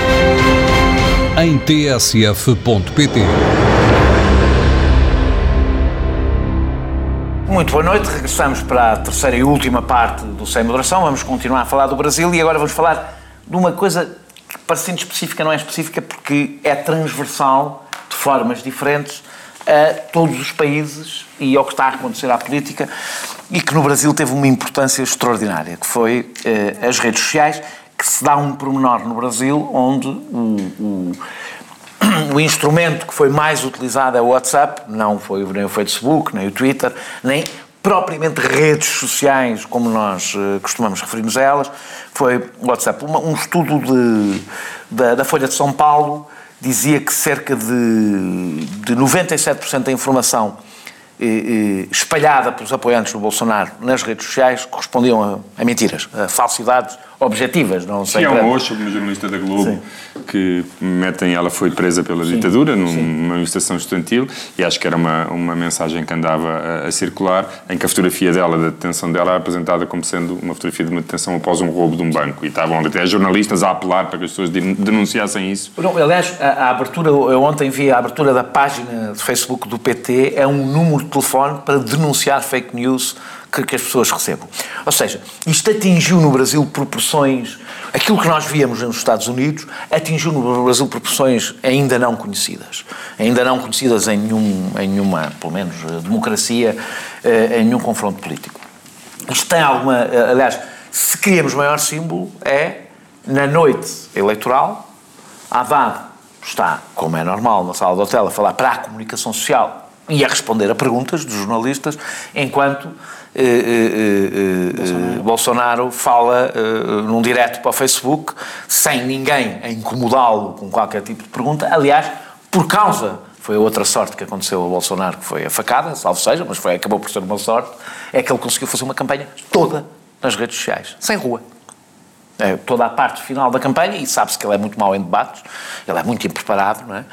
em tsf.pt.
Muito boa noite, regressamos para a terceira e última parte do Sem Moderação. Vamos continuar a falar do Brasil e agora vamos falar de uma coisa que, parecendo específica, não é específica porque é transversal, de formas diferentes, a todos os países e ao que está a acontecer à política. e que no Brasil teve uma importância extraordinária, que foi eh, as redes sociais, que se dá um pormenor no Brasil onde o, o, o instrumento que foi mais utilizado é o WhatsApp, não foi nem o Facebook, nem o Twitter, nem propriamente redes sociais, como nós uh, costumamos referir-nos a elas, foi o WhatsApp. Uma, um estudo de, da, da, Folha de São Paulo dizia que cerca de, de 97% da informação eh, eh, espalhada pelos apoiantes do Bolsonaro nas redes sociais correspondiam a, a mentiras, a falsidades objetivas, não sei.
Sim, há um hoje, uma jornalista da Globo, Sim. que metem, ela foi presa pela Sim. ditadura numa manifestação estudantil e acho que era uma, uma mensagem que andava a, a, circular, em que a fotografia dela, da detenção dela, era apresentada como sendo uma fotografia de uma detenção após um roubo de um banco. E estavam até jornalistas a apelar para que as pessoas denunciassem isso.
Não, aliás, a, a abertura, eu ontem vi a abertura da página de Facebook do PT, é um número de telefone para denunciar fake news que, que, as pessoas recebam. Ou seja, isto atingiu no Brasil proporções. Aquilo que nós víamos nos Estados Unidos atingiu no Brasil proporções ainda não conhecidas. Ainda não conhecidas em, nenhum, em nenhuma, pelo menos, democracia, eh, em nenhum confronto político. Isto tem alguma. Eh, aliás, se queríamos maior símbolo, é na noite eleitoral, Haddad está, como é normal, na sala do hotel, a falar para a comunicação social e a responder a perguntas dos jornalistas, enquanto eh, eh, Bolsonaro. Bolsonaro. fala num direto para o Facebook, sem ninguém a incomodá-lo com qualquer tipo de pergunta. Aliás, por causa, foi a outra sorte que aconteceu a Bolsonaro, que foi a facada, salvo seja, mas foi, acabou por ser uma sorte, é que ele conseguiu fazer uma campanha toda nas redes sociais, sem rua. É, toda a parte final da campanha, e sabe-se que ele é muito mau em debates, ele é muito impreparado, não é?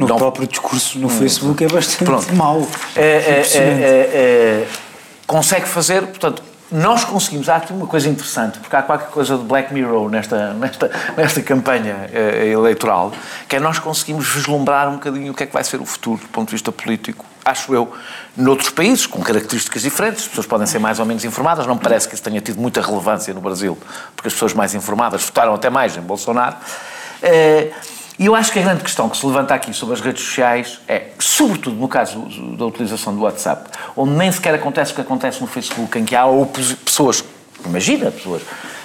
no não... próprio discurso no Facebook é bastante Pronto. mau.
É, é, é consegue fazer, portanto, nós conseguimos, há aqui uma coisa interessante, porque há qualquer coisa de Black Mirror nesta, nesta, nesta campanha eh, eleitoral, que é nós conseguimos vislumbrar um bocadinho o que é que vai ser o futuro do ponto de vista político, acho eu, noutros países, com características diferentes, as pessoas podem ser mais ou menos informadas, não me parece que isso tenha tido muita relevância no Brasil, porque as pessoas mais informadas votaram até mais em Bolsonaro. Eh, e eu acho que a grande questão que se levanta aqui sobre as redes sociais é, sobretudo no caso da utilização do WhatsApp, onde nem sequer acontece o que acontece no Facebook, em que há pessoas, imagina, pessoas,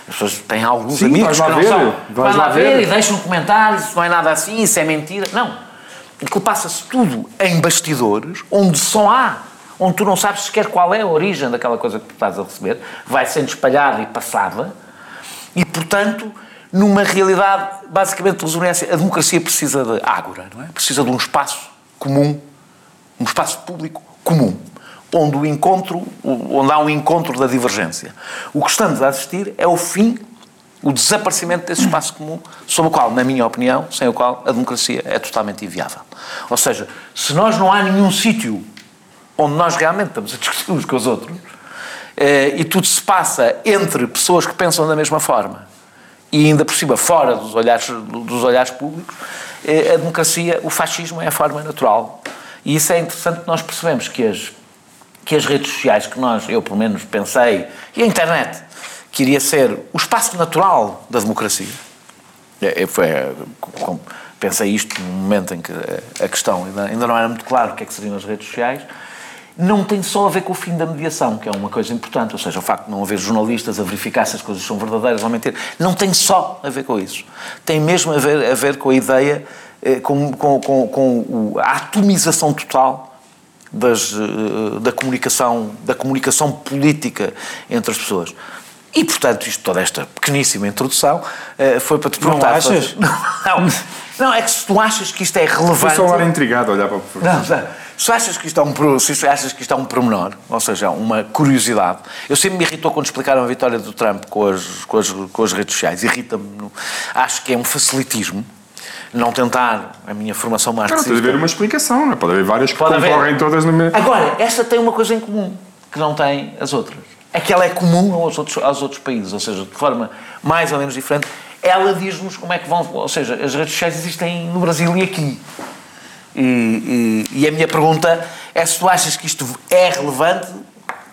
as pessoas têm alguns Sim, amigos que não ver, são. Vai lá ver, ver e deixam comentários, isso não é nada assim, isso é mentira. Não. Aquilo passa-se tudo em bastidores, onde só há, onde tu não sabes sequer qual é a origem daquela coisa que tu estás a receber, vai sendo espalhada e passada, e portanto numa realidade basicamente resonância. A democracia precisa de ágora, não é? Precisa de um espaço comum, um espaço público comum, onde o encontro, onde há um encontro da divergência. O que estamos a assistir é o fim, o desaparecimento desse espaço comum, sobre o qual, na minha opinião, sem o qual a democracia é totalmente inviável. Ou seja, se nós não há nenhum sítio onde nós realmente estamos a discutir uns com os outros, eh, e tudo se passa entre pessoas que pensam da mesma forma, e ainda por cima fora dos olhares, dos olhares públicos, eh, a democracia, o fascismo é a forma natural. E isso é interessante nós percebemos que as, que as redes sociais que nós, eu pelo menos pensei, e a internet, que iria ser o espaço natural da democracia. É, é foi, pensei isto num momento em que a questão ainda, ainda não era muito claro o que é que seriam as redes sociais, não tem só a ver com o fim da mediação, que é uma coisa importante, ou seja, o facto de não haver jornalistas a verificar se as coisas são verdadeiras ou mentiras, não tem só a ver com isso. Tem mesmo a ver, a ver com a ideia, eh, com, com, com, com a atomização total das, eh, da, comunicação, da comunicação política entre as pessoas. E, portanto, isto, toda esta pequeníssima introdução eh, foi para te perguntar...
Não achas? [laughs]
Não, não, é que se tu achas que isto é relevante... Foi
só hora intrigado a olhar para o professor.
Não, não. Se achas que isto é um, se achas que isto é um pormenor, ou seja, uma curiosidade, eu sempre me irritou quando explicaram a vitória do Trump com as, com as, com as redes sociais, irrita-me, acho que é um facilitismo, não tentar a minha formação marxista...
Não, pode haver uma explicação, não é? Pode haver várias que pode concorrem haver. todas no mesmo...
Agora, esta tem uma coisa em comum, que não tem as outras. É que ela é comum aos outros, aos outros países, ou seja, de forma mais ou menos diferente, ela diz-nos como é que vão... Ou seja, as redes sociais existem no Brasil e aqui. E, e, e, a minha pergunta é se tu achas que isto é relevante,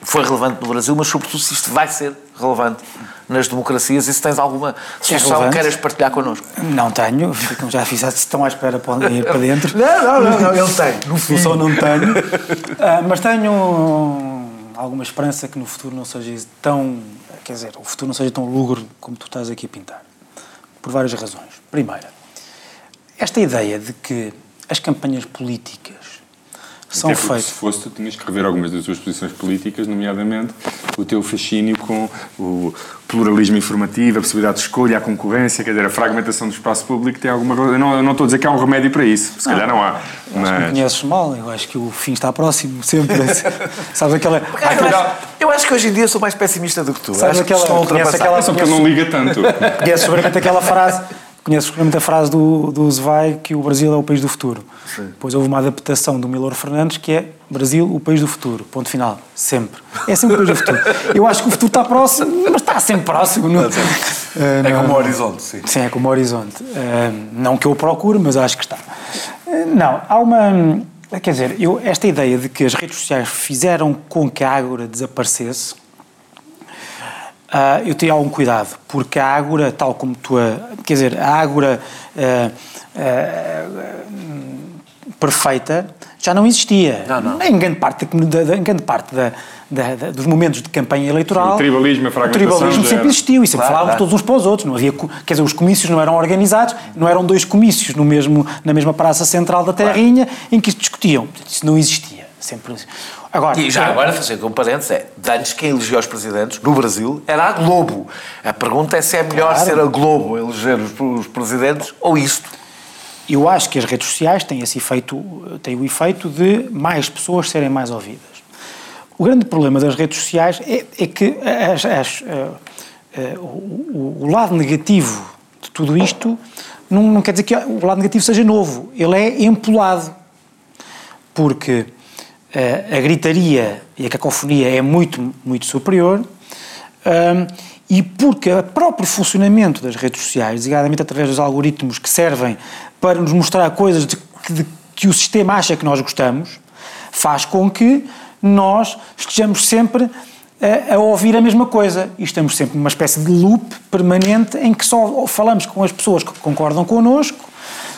foi relevante no Brasil, mas sobretudo se isto vai ser relevante nas democracias e se tens alguma solução que queiras partilhar connosco.
Não tenho, como já fiz, estão à espera podem ir para dentro.
não, não, não, não, ele tem.
No solução não tenho, uh, mas tenho alguma esperança que no futuro não seja tão, quer dizer, o futuro não seja tão lúgubre como tu estás aqui a pintar. Por várias razões. Primeira, esta ideia de que as campanhas políticas são feitas.
Se fosse, tu tinhas que rever algumas das tuas posições políticas, nomeadamente o teu fascínio com o pluralismo informativo, a possibilidade de escolha, a concorrência, quer dizer, a fragmentação do espaço público tem alguma coisa. Eu não, eu não estou a dizer que há um remédio para isso, se calhar não há.
Acho que me
Mas.
conheces mal, eu acho que o fim está próximo, sempre. [laughs] Sabes aquela.
Eu acho, eu acho que hoje em dia sou mais pessimista do que tu.
Sabes
acho que
aquela-
ultrapassar.
aquela-
só porque ele não liga tanto.
Conheces seguramente aquela frase. Conheces seguramente a frase do, do Zvai que o Brasil é o país do futuro. Depois houve uma adaptação do Milor Fernandes que é Brasil, o país do futuro. Ponto final. Sempre. É sempre o país do futuro. Eu acho que o futuro está próximo, mas está sempre próximo. Não, Eh,
É
não-
como o horizonte, sim.
Sim, é como o horizonte. Eh, não que eu o procure, mas acho que está. Eh, não, há uma. Quer dizer, eu, esta ideia de que as redes sociais fizeram com que a Ágora desaparecesse, ah, eu tenho algum cuidado, porque a Ágora, tal como tu a. Quer dizer, a Ágora ah, ah, perfeita já não existia.
Não, não.
Em grande parte, da, da- em grande parte da- da- dos momentos de campanha eleitoral.
O tribalismo, a
o
fragmentação
tribalismo
já
sempre
era.
existiu e sempre
Claro,
falávamos
claro.
todos uns para os outros. Não havia, quer dizer, os comícios não eram organizados, não eram dois comícios no mesmo, na mesma praça central da Terrinha em que se discutiam. Isso não existia. Sempre. Agora,
E já agora, fazer um parênteses, é, de antes quem elegia os presidentes no Brasil era a Globo. A pergunta é se é melhor
Claro.
ser a Globo a eleger os, os presidentes ou isto.
Eu acho que as redes sociais têm esse efeito, têm o efeito de mais pessoas serem mais ouvidas. O grande problema das redes sociais é, é que as- as, eh, eh, o, o- lado negativo de tudo isto não, não quer dizer que o lado negativo seja novo, ele é empolado. Porque a gritaria e a cacofonia é muito, muito superior hum, e porque o próprio funcionamento das redes sociais, designadamente através dos algoritmos que servem para nos mostrar coisas de, que- de que o sistema acha que nós gostamos, faz com que nós estejamos sempre a, a ouvir a mesma coisa. E estamos sempre numa espécie de loop permanente em que só falamos com as pessoas que concordam connosco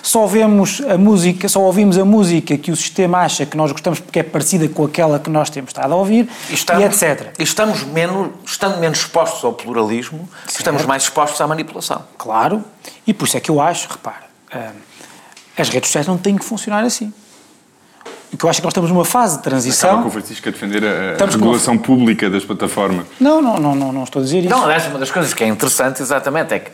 só vemos a música, só ouvimos a música que o sistema acha que nós gostamos porque é parecida com aquela que nós temos estado a ouvir e, etc.
E estamos menos, estando menos expostos ao pluralismo, estamos mais expostos à manipulação.
Claro, e por isso é que eu acho, repara, hum, as redes sociais não têm que funcionar assim. O que eu acho é que nós estamos numa fase de
Acaba
transição.
com o Francisco a defender a,
Estamos com-
regulação pública das plataformas.
Não, não, não, não, não estou a dizer isso.
Não, aliás, uma das coisas que é interessante, exatamente, é que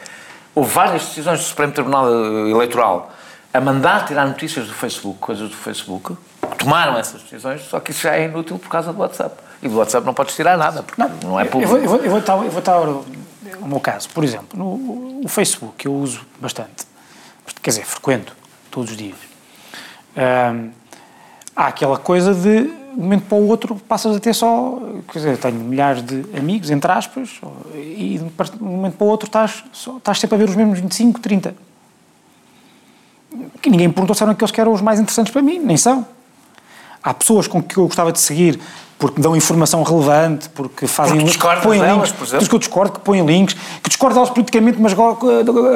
houve várias decisões do Supremo Tribunal eh, Eleitoral a mandar tirar notícias do Facebook, coisas do Facebook, tomaram essas decisões, só que isso já é inútil por causa do WhatsApp. E do WhatsApp não podes tirar nada, porque não, é
Eu
público.
eu vou, eu vou eu vou dar o meu caso. Por exemplo, no o Facebook, que eu uso bastante, quer dizer, frequento todos os dias. Hum, há aquela coisa de, de um momento para o outro, passas a ter só. Quer dizer, tenho milhares de amigos, entre aspas, e de um momento para o outro estás, só, estás sempre a ver os mesmos 25, 30. Que ninguém me perguntou se eram aqueles que eram os mais interessantes para mim, nem são. Há pessoas com que eu gostava de seguir porque dão informação relevante, porque fazem
Porque discordas
põem
delas,
links,
por
que eu discordo, que põem links, que discordo delas politicamente, mas go-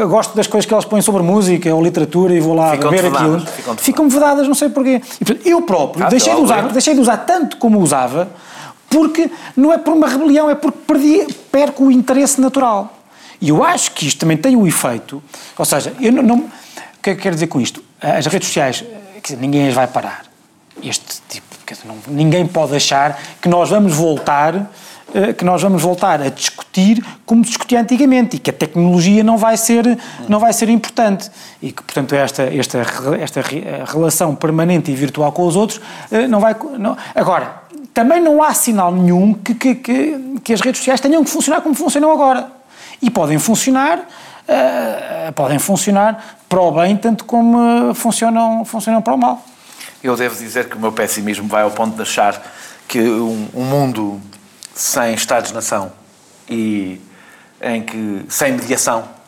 gosto das coisas que elas põem sobre música ou literatura e vou lá
Ficam-te
ver aquilo.
vedadas, ficam-te
Ficam vedadas, não sei porquê. E, eu próprio
Ah,
deixei, de usar, deixei de usar tanto como usava, porque não é por uma rebelião, é porque perdi, perco o interesse natural. E eu acho que isto também tem o efeito, ou seja, eu não, não- o que é que quero dizer com isto? As redes sociais, dizer, ninguém as vai parar. Este tipo, dizer, não- ninguém pode achar que nós vamos voltar eh, que nós vamos voltar a discutir como discutia antigamente e que a tecnologia não vai ser não vai ser importante e que portanto esta esta esta eh, relação permanente e virtual com os outros eh, não vai não- agora também não há sinal nenhum que, que, que, que as redes sociais tenham que funcionar como funcionam agora e podem funcionar eh, podem funcionar para o bem tanto como eh, funcionam funcionam para o mal.
Eu devo dizer que o meu pessimismo vai ao ponto de achar que um, um mundo sem Estados-nação e em que sem mediação eh,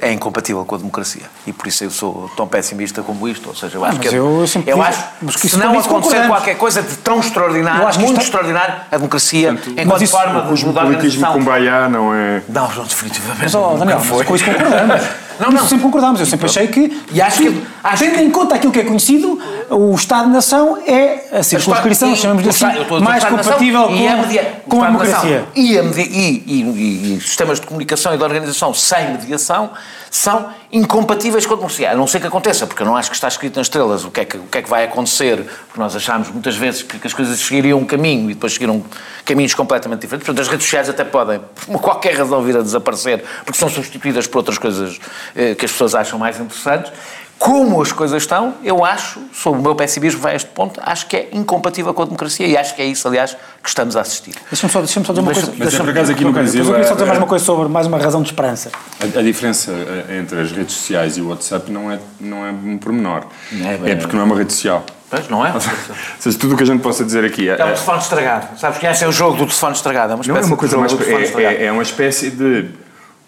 é incompatível com a democracia. E por isso eu sou tão pessimista como isto. Ou seja, eu
Ah,
acho
mas
que
eu sempre
eu
digo-
acho
mas que
se não acontecer qualquer coisa de tão extraordinário,
Eu acho que
muito
isto-
extraordinário, a democracia, enquanto
isso-
forma
O
de mudar a
politismo
organização.
Kumbaya não é.
Não, não, definitivamente.
Mas,
nunca
Daniel,
foi.
com isso concordamos. [laughs]
Não, não.
sempre concordámos. Eu sempre achei que,
E acho que- acho
tendo
que-
em conta aquilo que é conhecido, o Estado-nação é a circunscrição, chamamos-lhe assim, mais compatível com,
e a media-
com a democracia.
E, a media- e- e- e sistemas de comunicação e de organização sem mediação são incompatíveis com a democracia. A não ser que aconteça, porque eu não acho que está escrito nas estrelas o que é que, o que, é que vai acontecer, porque nós achámos muitas vezes que, que as coisas seguiriam um caminho e depois seguiram caminhos completamente diferentes. Portanto, as redes sociais até podem, [laughs] por qualquer razão, vir a desaparecer, porque são substituídas por outras coisas que as pessoas acham mais interessantes. Como as coisas estão, eu acho, sob o meu pessimismo vai a este ponto, acho que é incompatível com a democracia e acho que é isso, aliás, que estamos a assistir.
Deixa-me só, deixa só dizer uma
Deixa-
coisa.
Mas é por acaso aqui no Brasil.
Eu queria só dizer
é-
mais uma coisa sobre mais uma razão de esperança.
A, a diferença eh, entre as redes sociais e o WhatsApp não é, não é um pormenor.
É, bem,
É porque não é uma rede social.
Pois, não é? [laughs]
Ou seja, tudo o que a gente possa dizer aqui.
É um telefone estragado. Sabes que esse é o jogo do telefone estragado. É uma
Não
espécie
é uma coisa
de
mais. É, é, é uma espécie de.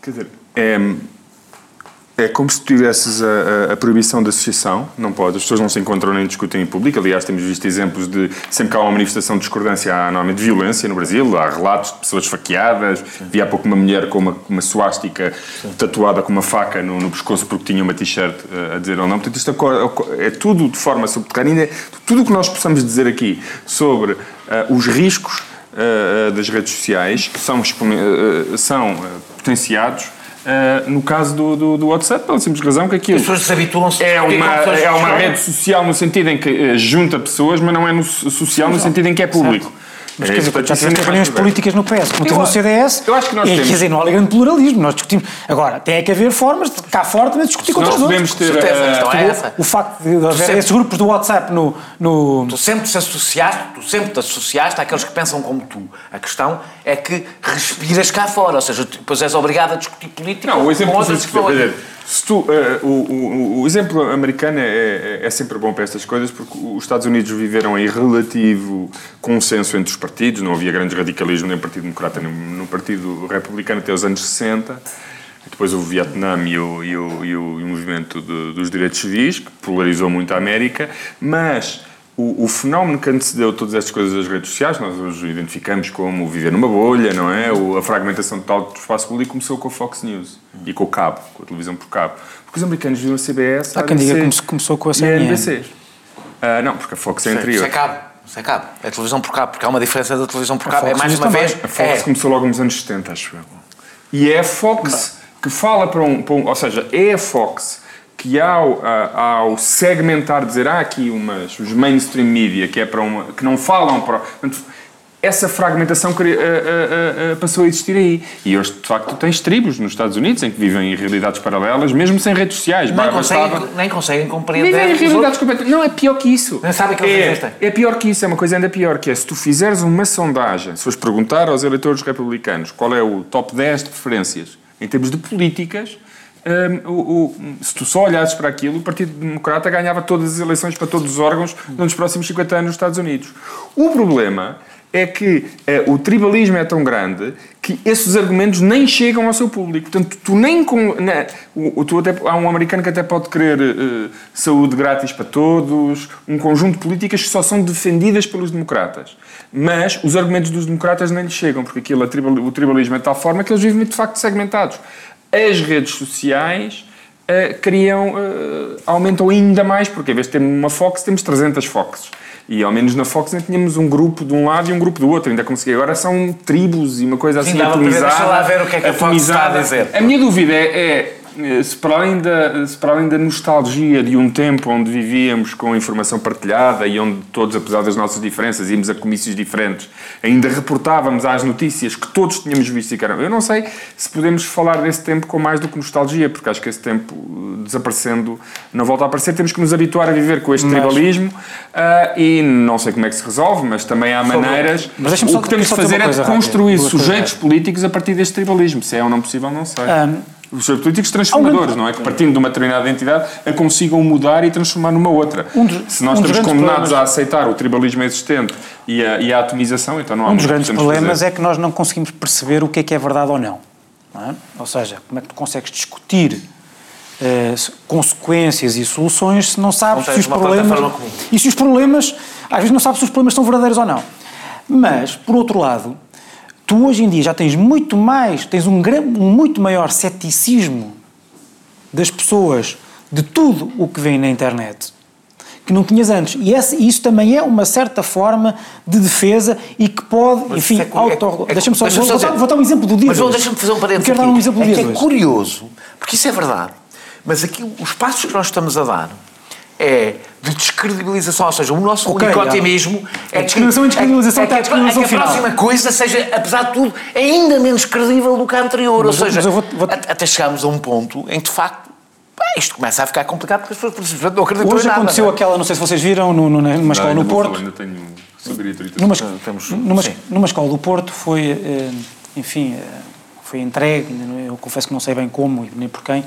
Quer dizer, é, é como se tivesses a, a- a proibição da associação, não pode, as pessoas não se encontram nem discutem em público. Aliás, temos visto exemplos de sempre que há uma manifestação de discordância, há normalmente violência no Brasil, há relatos de pessoas esfaqueadas. Vi há pouco uma mulher com uma, uma suástica tatuada com uma faca no, no pescoço porque tinha uma t-shirt eh, a dizer ou não. Portanto, isto ocorre- é tudo de forma subterrânea. Tudo o que nós possamos dizer aqui sobre eh, os riscos eh, das redes sociais que são, eh, são potenciados eh, no caso do, do, do WhatsApp, pela simples razão que aquilo
As pessoas desabituam-se.
é uma, é uma rede social no sentido em que eh, junta pessoas, mas não é no, social no sentido em que é público.
Mas
É
quer dizer, já
é
reuniões
diverso.
políticas no PS, como teve no CDS.
eu acho que nós
e,
temos-
Quer dizer, não há grande pluralismo, nós discutimos. Agora, tem é que haver formas de cá fora também discutir com os
podemos
outros.
ter.
certeza, a
eh,
questão é
O-
essa.
O facto de haver
sempre-
esses grupos do WhatsApp no. no
Tu sempre te associaste, tu sempre te associaste àqueles que pensam como tu. A questão é que respiras cá fora, ou seja, depois és obrigado a discutir política
Não, o exemplo
com outras pessoas.
se tu, eh, o, o, o exemplo americano é, é, é sempre bom para estas coisas porque os Estados Unidos viveram em relativo consenso entre os partidos, não havia grande radicalismo nem no Partido Democrata nem no Partido Republicano até os anos 60. Depois houve o Vietnã e o, e o, e o, e o movimento de- dos direitos civis, que polarizou muito a América, mas o, o fenómeno que antecedeu todas estas coisas das redes sociais, nós hoje identificamos como viver numa bolha, não é? O- a fragmentação total do espaço público começou com a Fox News e com o cabo, com a televisão por cabo. Porque os americanos viam a CBS,
Há
a
quem diga que come- começou com a
e a
CNN.
NBC. Ah, não, porque a Fox é
Isso
anterior.
é cabo. Isso é cabo. É televisão por cabo, porque há uma diferença da televisão por cabo. É mais uma
também.
vez.
A Fox
é.
começou logo nos anos 70, acho eu. E é a Fox que fala para um, para um- Ou seja, é a Fox que ao, a- ao segmentar, dizer há aqui umas, os mainstream media que, é para uma, que não falam para. portanto, essa fragmentação a- a- a- passou a existir aí. E hoje, de facto, tens tribos nos Estados Unidos em que vivem em realidades paralelas, mesmo sem redes sociais.
Nem conseguem, nem conseguem compreender.
Vivem em realidades completamente. Não, é pior que isso.
Nem sabem que eles
é,
existem.
É pior que isso, é uma coisa ainda pior, que é se tu fizeres uma sondagem, se fores perguntar aos eleitores republicanos qual é o top 10 de preferências em termos de políticas, hum, o- o- se tu só olhasses para aquilo, o Partido Democrata ganhava todas as eleições para todos os órgãos nos próximos 50 anos nos Estados Unidos. O problema é que eh, o tribalismo é tão grande que esses argumentos nem chegam ao seu público. Portanto, tu nem com. na- o, tu até, há um americano que até pode querer eh, saúde grátis para todos, um conjunto de políticas que só são defendidas pelos democratas. Mas os argumentos dos democratas nem lhes chegam, porque aquilo, tribal- o tribalismo é de tal forma que eles vivem de facto segmentados. As redes sociais eh, criam, aumentam ainda mais, porque em vez de termos uma Fox, temos 300 Foxes. E ao menos na Fox ainda tínhamos um grupo de um lado e um grupo do outro. Ainda consegui. Agora são tribos e uma coisa
Sim,
assim
dava para ver,
atomizada.
deixa lá ver o que é que a Fox está a
atomizada.
dizer.
A minha dúvida é, é, se, para além da, se para além da nostalgia de um tempo onde vivíamos com informação partilhada e onde todos, apesar das nossas diferenças, íamos a comícios diferentes, ainda reportávamos às notícias que todos tínhamos visto e que eram. Eu não sei se podemos falar desse tempo com mais do que nostalgia, porque acho que esse tempo eh, desaparecendo não volta a aparecer. Temos que nos habituar a viver com este
Mas-
tribalismo ah, e não sei como é que se resolve, mas também há maneiras.
Mas só-
o que temos de fazer é de construir
rápida,
sujeitos políticos a partir deste tribalismo. Se é ou não possível, não sei.
Ahm,
Os sujeitos políticos transformadores,
um
não é? Que partindo de uma determinada entidade a consigam mudar e transformar numa outra.
Um dos-
Se nós
um
estamos condenados
problemas-
a aceitar o tribalismo existente e a, e a atomização, então não há
Um dos grandes problemas
fazer.
é que nós não conseguimos perceber o que é que é verdade ou não. não é? Ou seja, como é que tu consegues discutir eh, se- consequências e soluções se não sabes
Não
se os problemas. E se os problemas. Às vezes não sabes se os problemas são verdadeiros ou não. Mas, por outro lado, tu hoje em dia já tens muito mais, tens um, gran, um muito maior ceticismo das pessoas de tudo o que vem na internet que não tinhas antes. E esse, isso também é uma certa forma de defesa e que pode,
Mas
enfim,
é cu-
auto...
é- é-
deixa-me só,
deixa-me
vou, vou, vou dar um exemplo do dia
Mas deixa-me fazer um parênteses.
Quero dar um
aqui.
exemplo do
é
dia
é
hoje.
curioso, porque isso é verdade, mas aqui os passos que nós estamos a dar é de descredibilização, ou seja, o nosso
Ok,
único otimismo é,
É descredibilização e descredibilização
é
até a
é que, a- é que
descredibilização
a
final.
próxima coisa seja, apesar de tudo, ainda menos credível do que a anterior.
Mas
ou seja,
vou- vou-
at- até chegarmos a um ponto em que, de facto, isto começa a ficar complicado porque as pessoas simplesmente não acreditam
Hoje
em nada.
aconteceu
não é?
aquela, não sei se vocês viram, no- no- numa escola
Ainda
no Porto.
Ainda tenho
Numa,
temos-
numa, numa escola do Porto foi, eh, enfim, eh, foi entregue, não- eu confesso que não sei bem como e nem por quem,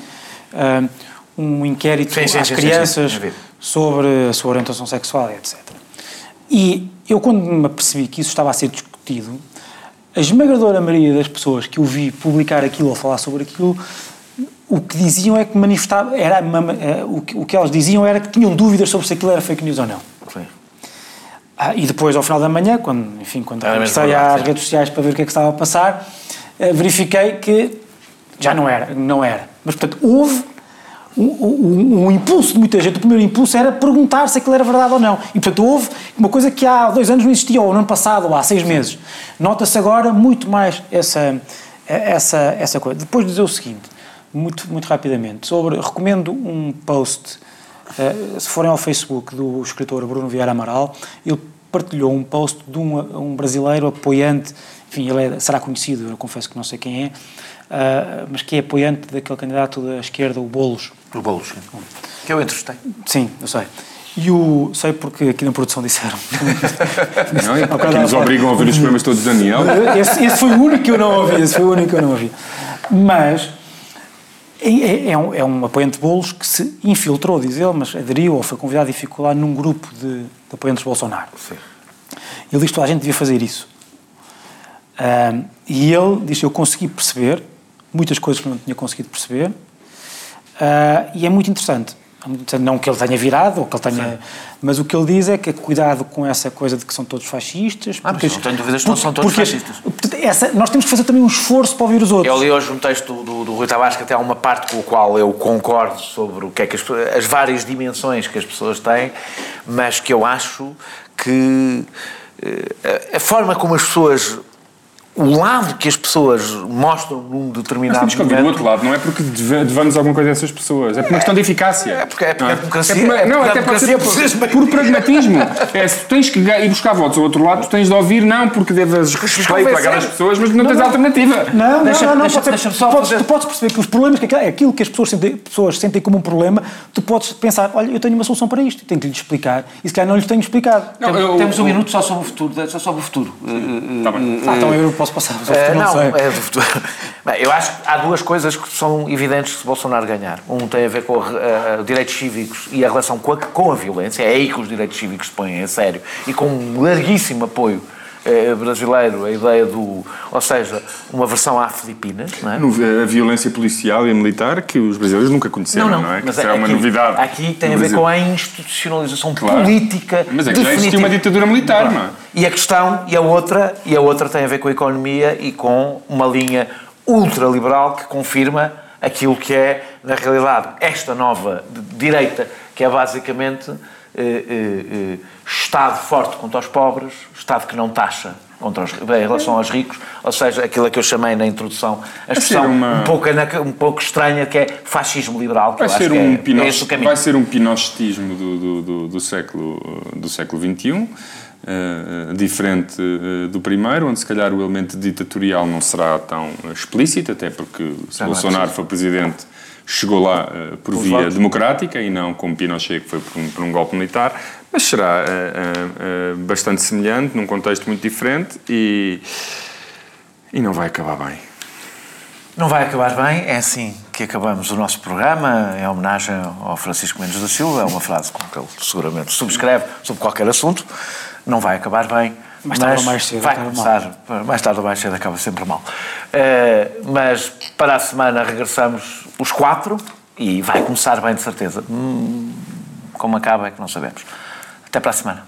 eh, um inquérito
Sim, sim,
às
sim,
crianças sobre a sua orientação sexual etc. E eu, quando me apercebi que isso estava a ser discutido, a esmagadora maioria das pessoas que eu vi publicar aquilo ou falar sobre aquilo, o que diziam é que manifestava, era, eh, o, que, o que elas diziam era que tinham dúvidas sobre se aquilo era fake news ou não.
Sim.
Ah, e depois, ao final da manhã, quando, enfim, quando regressei às
sim.
redes sociais para ver o que é que estava a passar, eh, verifiquei que já não era, não era. Mas, portanto, houve um impulso de muita gente. O primeiro impulso era perguntar se aquilo era verdade ou não. E, portanto, houve uma coisa que há dois anos não existia, ou no ano passado, ou há seis meses. Nota-se agora muito mais essa, essa, essa coisa. Depois de dizer o seguinte, muito, muito rapidamente, sobre, recomendo um post Uh, se forem ao Facebook do escritor Bruno Vieira Amaral, ele partilhou um post de um, um brasileiro apoiante, enfim, ele é- será conhecido, eu confesso que não sei quem é, uh, mas que é apoiante daquele candidato da esquerda, o Boulos.
O Boulos, sim. Que eu entrevistei.
Sim, eu sei. E o. Sei porque aqui na produção disseram. [laughs]
Não,
Ao
que nos obrigam a ouvir os programas todos de Daniel.
Esse, esse foi o único que eu não ouvi, esse foi o único que eu não ouvi. Mas é, é- é um, é um apoiante de bolos que se infiltrou, diz ele, mas aderiu ou foi convidado e ficou lá num grupo de, de apoiantes de Bolsonaro.
Sim.
Ele diz que toda a gente devia fazer isso. Ahm, e ele diz eu consegui perceber muitas coisas que não tinha conseguido perceber ah, e é muito interessante. É. Não que ele tenha virado, ou que ele tenha, mas o que ele diz é que cuidado com essa coisa de que são todos fascistas.
Ah, mas não tenho dúvidas que não são todos
porque-
fascistas.
portanto, essa- nós temos que fazer também um esforço para ouvir os outros.
Eu li hoje um texto do, do Rui Tavares que até há uma parte com o qual eu concordo sobre o que é que as, as várias dimensões que as pessoas têm, mas que eu acho que eh, a, a forma como as pessoas. O lado que as pessoas mostram num
Nós
determinado
temos que ouvir o
momento.
outro lado, não é porque devamos alguma coisa a essas pessoas, é por uma questão de eficácia.
É porque- é porque
Não
a democracia-
É por uma-
é
não, até pode ser por, por pragmatismo. É, se tu tens que ir buscar votos ao outro lado, tu tens de ouvir, não porque devas respeito àquelas pessoas, mas não tens alternativa.
Não,
Deixa-
não, não, não.
deixa-
pode ser-
deixa-me só
tu, podes,
fazer-
tu podes perceber que os problemas, que aquilo, aquilo que as pessoas sentem, pessoas sentem como um problema, tu podes pensar, olha, eu tenho uma solução para isto, tenho que lhes explicar, e se calhar não lhes tenho explicado.
Não, eu-
Temos um
eu-
minuto só sobre o futuro, só sobre o futuro.
Tá bem.
Ah, então eu posso passar,
Eh,
não,
não, é do futuro. [laughs] Bem, eu acho que há duas coisas que são evidentes se Bolsonaro ganhar. Um tem a ver com a- a- direitos cívicos e a relação com a, com a violência. É aí que os direitos cívicos se põem a sério. E com um larguíssimo apoio eh, brasileiro, a ideia do. Ou seja, uma versão à Filipinas, não é?
No- A violência policial e militar que os brasileiros nunca conheceram,
Não,
não,
não,
é? Que
mas
isso é uma
aqui-
novidade.
Aqui tem a ver com a institucionalização
Claro.
política.
Mas é que já existiu
definitiva.
uma ditadura militar, não é?
E a questão, e a outra, e a outra tem a ver com a economia e com uma linha ultraliberal que confirma aquilo que é, na realidade, esta nova direita, que é basicamente eh, eh, eh, Estado forte contra os pobres, Estado que não taxa contra os, em relação aos ricos, ou seja, aquilo que eu chamei na introdução, a expressão
uma-
um, pouco, um pouco estranha, que é fascismo liberal, que
Vai
eu acho
ser,
que
um
é, é
pinoch-
esse o caminho.
vai ser um pinochetismo do, do, do, do século, do século XXI, eh, diferente eh, do primeiro, onde se calhar o elemento ditatorial não será tão explícito, até porque se
Já é
Bolsonaro for presidente chegou lá eh, por
Os
via
votos.
democrática e não como Pinochet, que foi por um, por um golpe militar, mas será eh, eh, bastante semelhante, num contexto muito diferente e, e não vai acabar bem.
Não vai acabar bem, é assim que acabamos o nosso programa, em homenagem ao Francisco Mendes da Silva, é uma frase com que ele seguramente subscreve sobre qualquer assunto. Não vai acabar bem,
Mais tarde ou mais cedo
vai começar, mais tarde ou mais cedo acaba sempre mal. Eh, mas para a semana regressamos os quatro e vai começar bem de certeza. Hum, como acaba é que não sabemos. Até para a semana.